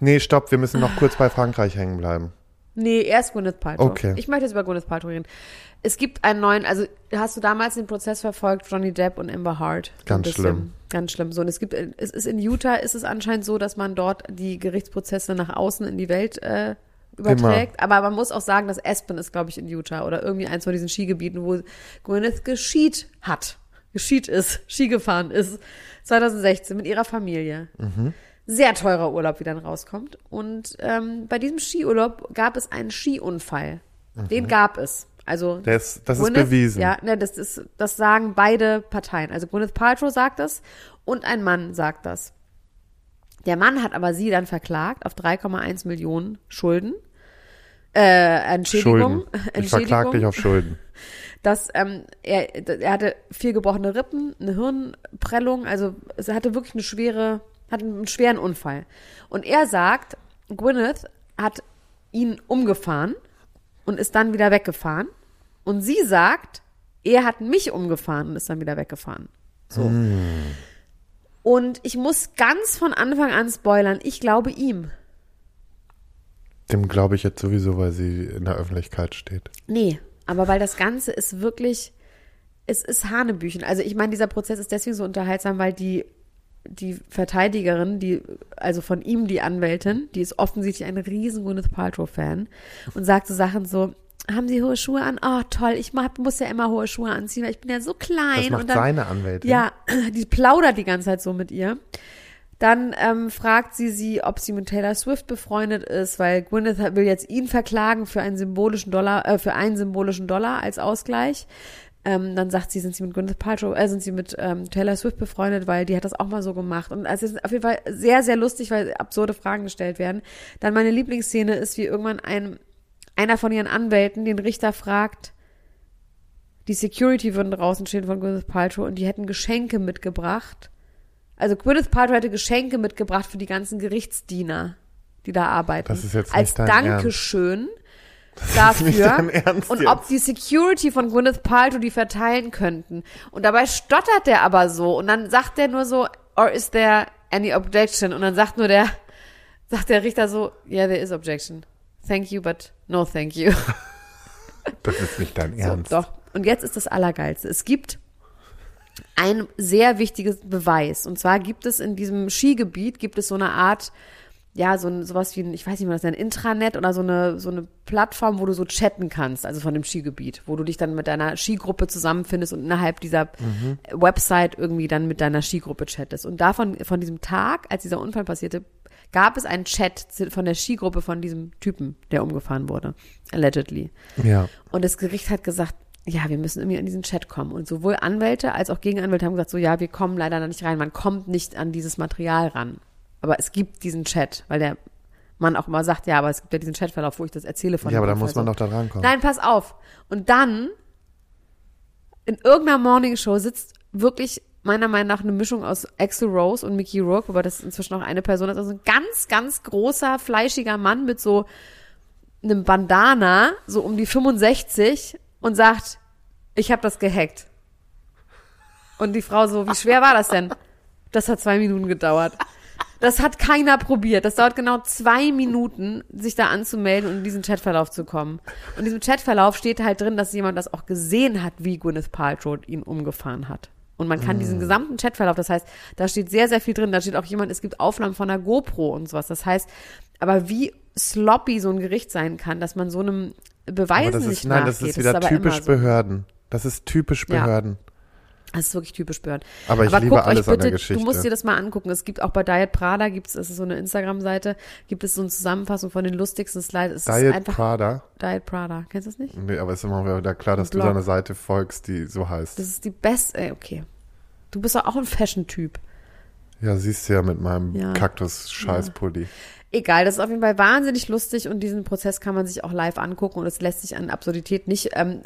Nee, stopp, wir müssen noch kurz bei Frankreich hängen bleiben. Nee, erst Gwyneth Paltrow. Okay. Ich möchte jetzt über Gwyneth Paltrow reden. Es gibt einen neuen, also hast du damals den Prozess verfolgt, Johnny Depp und Amber ein Ganz schlimm. Ganz schlimm. So, und es gibt, es ist in Utah ist es anscheinend so, dass man dort die Gerichtsprozesse nach außen in die Welt äh, überträgt. Aber man muss auch sagen, dass Aspen ist, glaube ich, in Utah oder irgendwie eins von diesen Skigebieten, wo Gwyneth geschied hat. Geschied ist, Ski gefahren ist. 2016 mit ihrer Familie. Sehr teurer Urlaub, wie dann rauskommt. Und ähm, bei diesem Skiurlaub gab es einen Skiunfall. Den gab es. Also ist, das ist Gwyneth- bewiesen. Ja, ne, das ist, das sagen beide Parteien. Also Gwyneth Paltrow sagt das und ein Mann sagt das. Der Mann hat aber sie dann verklagt auf 3,1 Millionen Schulden. Äh, Entschädigung. Schulden. Ich verklag dich auf Schulden. dass ähm, er, er hatte vier gebrochene Rippen, eine Hirnprellung, also es hatte wirklich eine schwere, hat einen schweren Unfall. Und er sagt, Gwyneth hat ihn umgefahren und ist dann wieder weggefahren. Und sie sagt, er hat mich umgefahren und ist dann wieder weggefahren. So. Und ich muss ganz von Anfang an spoilern, ich glaube ihm. Dem glaube ich jetzt sowieso, weil sie in der Öffentlichkeit steht. Nee, aber weil das Ganze ist wirklich, es ist Hanebüchen. Also ich meine, dieser Prozess ist deswegen so unterhaltsam, weil die, die Verteidigerin, die, also von ihm die Anwältin, die ist offensichtlich ein riesen Gwyneth Paltrow-Fan und sagt so Sachen so, haben Sie hohe Schuhe an? Oh, toll, ich mach, muss ja immer hohe Schuhe anziehen, weil ich bin ja so klein. Das macht und dann, seine Anwältin. ja, die plaudert die ganze Zeit so mit ihr. Dann ähm, fragt sie sie, ob sie mit Taylor Swift befreundet ist, weil Gwyneth will jetzt ihn verklagen für einen symbolischen Dollar, äh, für einen symbolischen Dollar als Ausgleich. Ähm, dann sagt sie, sind sie mit Gwyneth Paltrow, äh, sind sie mit ähm, Taylor Swift befreundet, weil die hat das auch mal so gemacht. Und also es ist auf jeden Fall sehr, sehr lustig, weil absurde Fragen gestellt werden. Dann meine Lieblingsszene ist, wie irgendwann ein, einer von ihren Anwälten den Richter fragt, die Security würden draußen stehen von Gwyneth Paltrow und die hätten Geschenke mitgebracht. Also Gwyneth Paltrow hätte Geschenke mitgebracht für die ganzen Gerichtsdiener, die da arbeiten. Das ist jetzt Als nicht Dankeschön nicht dafür. und jetzt. ob die Security von Gwyneth Paltrow die verteilen könnten. Und dabei stottert der aber so. Und dann sagt der nur so, or is there any objection? Und dann sagt nur der, sagt der Richter so, yeah, there is objection. Thank you, but no thank you. Das ist nicht dein So, Ernst. doch. Und jetzt ist das Allergeilste. Es gibt ein sehr wichtiges Beweis. Und zwar gibt es in diesem Skigebiet, gibt es so eine Art, ja, so ein, sowas wie ein, ich weiß nicht mal, das ist ein Intranet oder so eine, so eine Plattform, wo du so chatten kannst, also von dem Skigebiet, wo du dich dann mit deiner Skigruppe zusammenfindest und innerhalb dieser Website irgendwie dann mit deiner Skigruppe chattest. Und davon, von diesem Tag, als dieser Unfall passierte, gab es einen Chat von der Skigruppe von diesem Typen, der umgefahren wurde. Allegedly. Ja. Und das Gericht hat gesagt, ja, wir müssen irgendwie an diesen Chat kommen. Und sowohl Anwälte als auch Gegenanwälte haben gesagt, so ja, wir kommen leider da nicht rein. Man kommt nicht an dieses Material ran. Aber es gibt diesen Chat, weil der Mann auch immer sagt, ja, aber es gibt ja diesen Chatverlauf, wo ich das erzähle von Ja, aber da muss man doch da rankommen. Nein, pass auf. Und dann in irgendeiner Morningshow sitzt wirklich meiner Meinung nach eine Mischung aus Axel Rose und Mickey Rourke, aber das ist inzwischen auch eine Person ist. Also ein ganz, ganz großer, fleischiger Mann mit so einem Bandana, so um die 65 und sagt, ich habe das gehackt. Und die Frau so, wie schwer war das denn? Das hat zwei Minuten gedauert. Das hat keiner probiert. Das dauert genau zwei Minuten, sich da anzumelden und in diesen Chatverlauf zu kommen. Und in diesem Chatverlauf steht halt drin, dass jemand das auch gesehen hat, wie Gwyneth Paltrow ihn umgefahren hat. Und man kann Mm. diesen gesamten Chatverlauf, das heißt, da steht sehr, sehr viel drin. Da steht auch jemand, es gibt Aufnahmen von der GoPro und sowas. Das heißt, aber wie sloppy so ein Gericht sein kann, dass man so einem das nicht ist, nein, das ist wieder aber typisch immer so. Behörden. Das ist typisch Ja. Das ist wirklich typisch Behörden. Aber ich liebe guckt alles euch an der bitte, Geschichte. Du musst dir das mal angucken. Es gibt auch bei Diet Prada, gibt es, es ist so eine Instagram-Seite, gibt es so eine Zusammenfassung von den lustigsten Slides. Es ist Diet einfach Prada. Diet Prada. Kennst du das nicht? Nee, aber ist immer wieder klar, dass du so eine Seite folgst, die so heißt. Das ist die beste, ey, okay. Du bist doch auch ein Fashion-Typ. Ja, siehst du ja mit meinem Ja. Kaktus-Scheißpulli. Egal, das ist auf jeden Fall wahnsinnig lustig und diesen Prozess kann man sich auch live angucken und es lässt sich an Absurdität nicht ähm,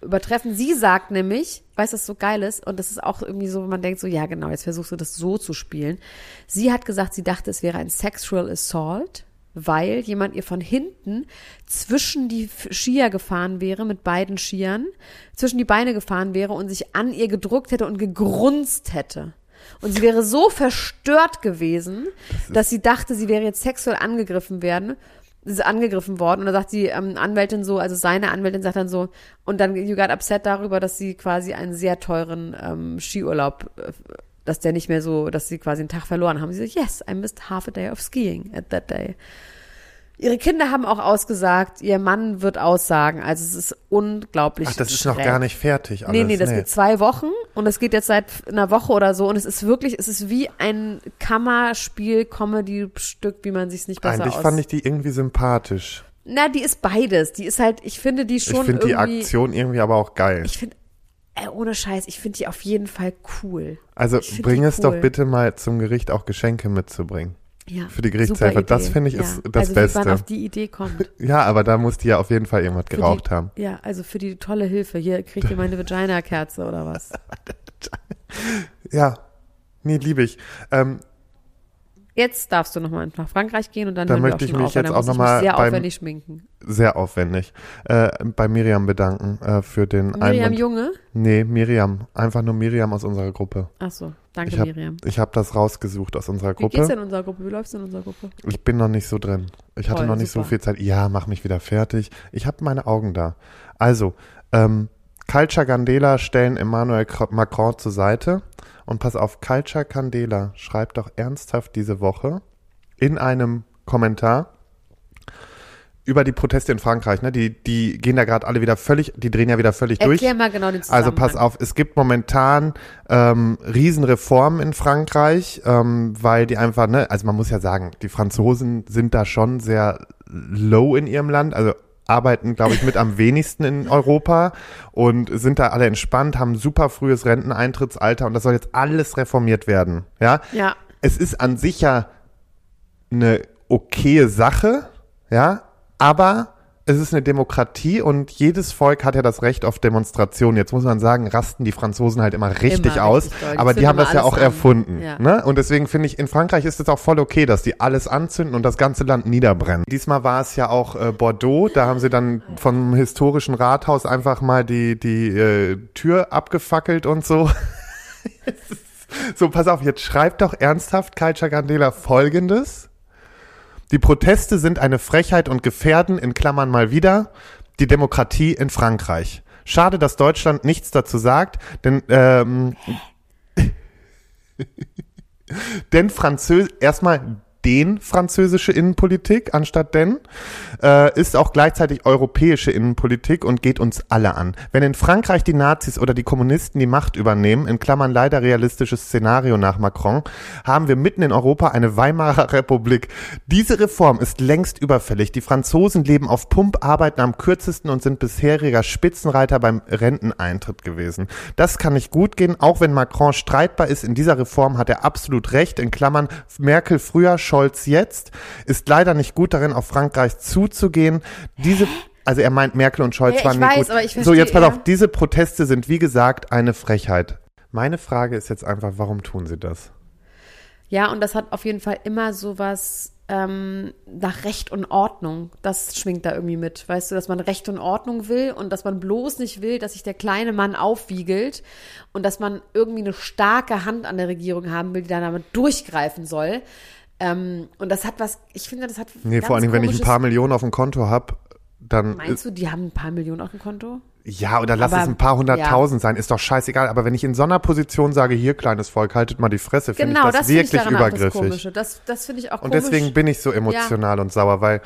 übertreffen. Sie sagt nämlich, weißt du, was so geil ist? Und das ist auch irgendwie so, wenn man denkt so, ja genau, jetzt versuchst du das so zu spielen. Sie hat gesagt, sie dachte, es wäre ein Sexual Assault, weil jemand ihr von hinten zwischen die Skier gefahren wäre, mit beiden Skiern, zwischen die Beine gefahren wäre und sich an ihr gedrückt hätte und gegrunzt hätte. Und sie wäre so verstört gewesen, dass sie dachte, sie wäre jetzt sexuell angegriffen werden, ist angegriffen worden. Und da sagt die ähm, Anwältin so, also seine Anwältin sagt dann so, und dann you got upset darüber, dass sie quasi einen sehr teuren ähm, Skiurlaub, äh, dass der nicht mehr so, dass sie quasi einen Tag verloren haben. Sie so, yes, I missed half a day of skiing at that day. Ihre Kinder haben auch ausgesagt, ihr Mann wird aussagen. Also es ist unglaublich. Ach, das ist noch gar nicht fertig alles. Nee, nee, das geht zwei Wochen und es geht jetzt seit einer Woche oder so und es ist wirklich, es ist wie ein Kammerspiel-Comedy-Stück, wie man sich nicht besser Eigentlich aus. fand ich die irgendwie sympathisch. Na, die ist beides. Die ist halt, ich finde die schon ich finde die. Aktion irgendwie aber auch geil. Ich finde, äh, ohne Scheiß, ich finde die auf jeden Fall cool. also bring es cool. doch bitte mal zum Gericht auch Geschenke mitzubringen. Ja, für die Gerichtshelfer. Das finde ich ja. ist das also, Beste. Wie man auf die Idee kommt. Ja, aber da muss die ja auf jeden Fall irgendwas geraucht die, haben. Ja, also für die tolle Hilfe. Hier kriegt ihr meine Vagina-Kerze oder was? Ja, nee, liebe ich. Ähm, Jetzt darfst du nochmal nach Frankreich gehen und dann Da hören wir möchte ich mich auf, jetzt dann auch muss ich noch mal mich sehr beim- aufwendig schminken. sehr aufwendig. Äh, bei Miriam bedanken äh, für den Miriam Einwand. Junge? Nee, Miriam. Einfach nur Miriam aus unserer Gruppe. Ach so, danke Ich hab, Miriam. ich habe das rausgesucht aus unserer Wie geht's Gruppe. in unserer Gruppe? Wie läuft's in unserer Gruppe? Ich bin noch nicht so drin. Ich hatte noch nicht so super. viel Zeit. Ja, mach mich wieder fertig. Ich habe meine Augen da. Also, ähm, Culture Candela stellen Emmanuel Cro- Macron zur Seite. Und pass auf, Culture Candela schreibt doch ernsthaft diese Woche in einem Kommentar über die Proteste in Frankreich. Ne? Die, die gehen da gerade alle wieder völlig, die drehen ja wieder völlig durch. Erklär mal genau den Zusammenhang. Also pass auf, es gibt momentan ähm, Riesenreformen in Frankreich, ähm, weil die einfach, ne, also man muss ja sagen, die Franzosen sind da schon sehr low in ihrem Land, also arbeiten, glaube ich, mit am wenigsten in Europa und sind da alle entspannt, haben super frühes Renteneintrittsalter und das soll jetzt alles reformiert werden. Ja, Ja, es ist an sich ja eine okaye Sache, ja, aber es ist eine Demokratie und jedes Volk hat ja das Recht auf Demonstration. Jetzt muss man sagen, rasten die Franzosen halt immer richtig Immer aus, richtig aber die haben das ja auch an. erfunden. Ja. Ne? Und deswegen finde ich, in Frankreich ist es auch voll okay, dass die alles anzünden und das ganze Land niederbrennen. Diesmal war es ja auch äh, Bordeaux, da haben sie dann vom historischen Rathaus einfach mal die, die äh, Tür abgefackelt und so. So, pass auf, jetzt schreibt doch ernsthaft Culture Candela folgendes. Die Proteste sind eine Frechheit und gefährden, in Klammern mal wieder, die Demokratie in Frankreich. Schade, dass Deutschland nichts dazu sagt, denn, ähm, denn Französ, erstmal den französische Innenpolitik anstatt denn, äh, ist auch gleichzeitig europäische Innenpolitik und geht uns alle an. Wenn in Frankreich die Nazis oder die Kommunisten die Macht übernehmen, in Klammern leider realistisches Szenario nach Macron, haben wir mitten in Europa eine Weimarer Republik. Diese Reform ist längst überfällig. Die Franzosen leben auf Pump, arbeiten am kürzesten und sind bisheriger Spitzenreiter beim Renteneintritt gewesen. Das kann nicht gut gehen, auch wenn Macron streitbar ist. In dieser Reform hat er absolut recht. In Klammern Merkel früher, Scholz jetzt, ist leider nicht gut darin, auf Frankreich zuzugehen. Diese also er meint, Merkel und Scholz Ja, waren nicht weiß, gut. aber ich so, verstehe, jetzt pass ja. auf, diese Proteste sind wie gesagt eine Frechheit. Meine Frage ist jetzt einfach, warum tun sie das? Ja, und das hat auf jeden Fall immer sowas ähm, nach Recht und Ordnung. Das schwingt da irgendwie mit. Weißt du, dass man Recht und Ordnung will und dass man bloß nicht will, dass sich der kleine Mann aufwiegelt und dass man irgendwie eine starke Hand an der Regierung haben will, die dann damit durchgreifen soll. Ähm, und das hat was, ich finde, das hat. Nee, vor allen Dingen, wenn ich ein paar Millionen auf dem Konto habe, dann Meinst du, die haben ein paar Millionen auf dem Konto? Ja, oder lass Aber- es ein paar hunderttausend sein, ist doch scheißegal. Aber wenn ich in so einer Position sage, hier, kleines Volk, haltet mal die Fresse, finde Genau, ich das, das finde ich wirklich das übergriffig. Komische. Das, das finde ich auch Und komisch. deswegen bin ich so emotional und sauer, weil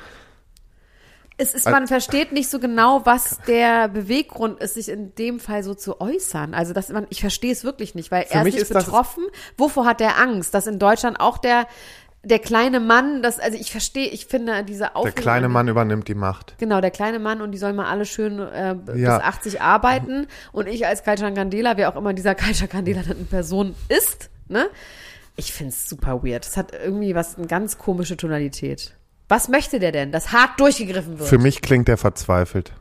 es ist, man versteht nicht so genau, was der Beweggrund ist, sich in dem Fall so zu äußern. Also das, man, ich verstehe es wirklich nicht, weil Für er ist nicht das- betroffen. Wovor hat er Angst? Dass in Deutschland auch der, der kleine Mann, das, also ich verstehe, ich finde diese der Aufregung kleine an- Mann übernimmt die Macht. Genau, der kleine Mann und die sollen mal alle schön äh, Ja. bis 80 arbeiten. Und ich als Kalchan Candela, wer auch immer dieser Kalchan Candela dann in Person ist, ne? Ich finde es super weird. Es hat irgendwie was, eine ganz komische Tonalität. Was möchte der denn? Dass hart durchgegriffen wird. Für mich klingt der verzweifelt,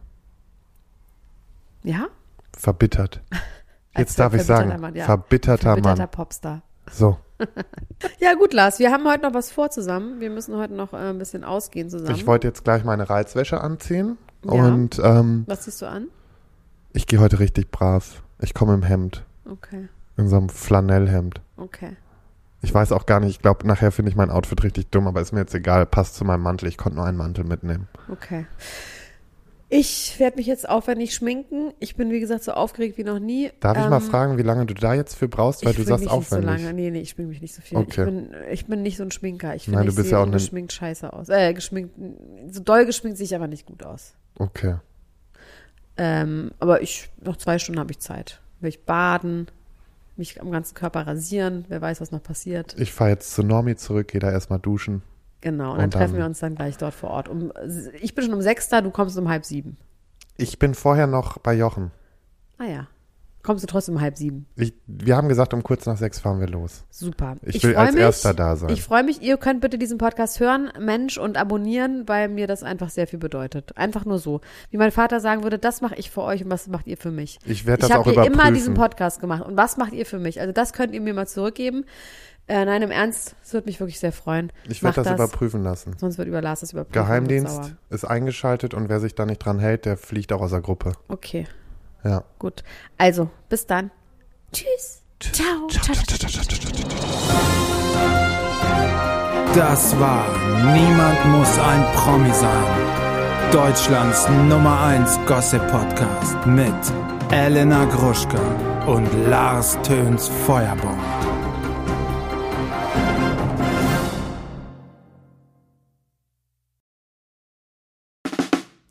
ja? verbittert. Jetzt darf ich verbitterter sagen, Mann, ja. verbitterter, Verbitterter Mann. Popstar. So, Ja, gut, Lars, wir haben heute noch was vor zusammen. Wir müssen heute noch äh, ein bisschen ausgehen zusammen. ich wollte jetzt gleich meine Reizwäsche anziehen Ja. und ähm, was ziehst du an? ich gehe heute richtig brav. Ich komme im Hemd, Okay, in so einem Flanellhemd. okay. Ich weiß auch gar nicht, ich glaube, nachher finde ich mein Outfit richtig dumm, aber ist mir jetzt egal, passt zu meinem Mantel. Ich konnte nur einen Mantel mitnehmen. Okay. Ich werde mich jetzt aufwendig schminken. Ich bin, wie gesagt, so aufgeregt wie noch nie. Darf ich mal Ähm, fragen, wie lange du da jetzt für brauchst, weil du sagst mich nicht so aufwendig. lange. Nee, nee, ich schmink mich nicht so viel. Okay. Ich, bin, ich bin nicht so ein Schminker. Ich finde, Nein, du ich bist sehe ja auch geschminkt scheiße aus. Äh, geschminkt, so doll geschminkt sehe ich aber nicht gut aus. Okay. Ähm, aber ich, noch zwei Stunden habe ich Zeit. Will ich baden, mich am ganzen Körper rasieren, wer weiß, was noch passiert. Ich fahre jetzt zu Normi zurück, gehe da erstmal duschen. Genau, und dann Und treffen dann- wir uns dann gleich dort vor Ort. Um, ich bin schon um sechs da, du kommst um halb sieben. Ich bin vorher noch bei Jochen. Ah ja. Kommst du trotzdem um halb sieben. Ich, wir haben gesagt, um kurz nach sechs fahren wir los. Super. Ich will freu als Erster da sein. Ich freue mich, ihr könnt bitte diesen Podcast hören, Mensch, und abonnieren, weil mir das einfach sehr viel bedeutet. Einfach nur so. Wie mein Vater sagen würde, das mache ich für euch und was macht ihr für mich? Ich werde Ich das habe auch hier überprüfen. immer diesen Podcast gemacht. Und was macht ihr für mich? Also das könnt ihr mir mal zurückgeben. Äh, nein, im Ernst, es würde mich wirklich sehr freuen. ich werde Macht das, überprüfen lassen. Sonst wird über Lars das überprüfen. Geheimdienst ist eingeschaltet und wer sich da nicht dran hält, der fliegt auch aus der Gruppe. Okay, Ja. gut. Also, bis dann. Tschüss. Ciao. Ciao. Das war Niemand muss ein Promi sein. Deutschlands Nummer 1 Gossip Podcast mit Elena Gruschka und Lars Töns Feuerbomb.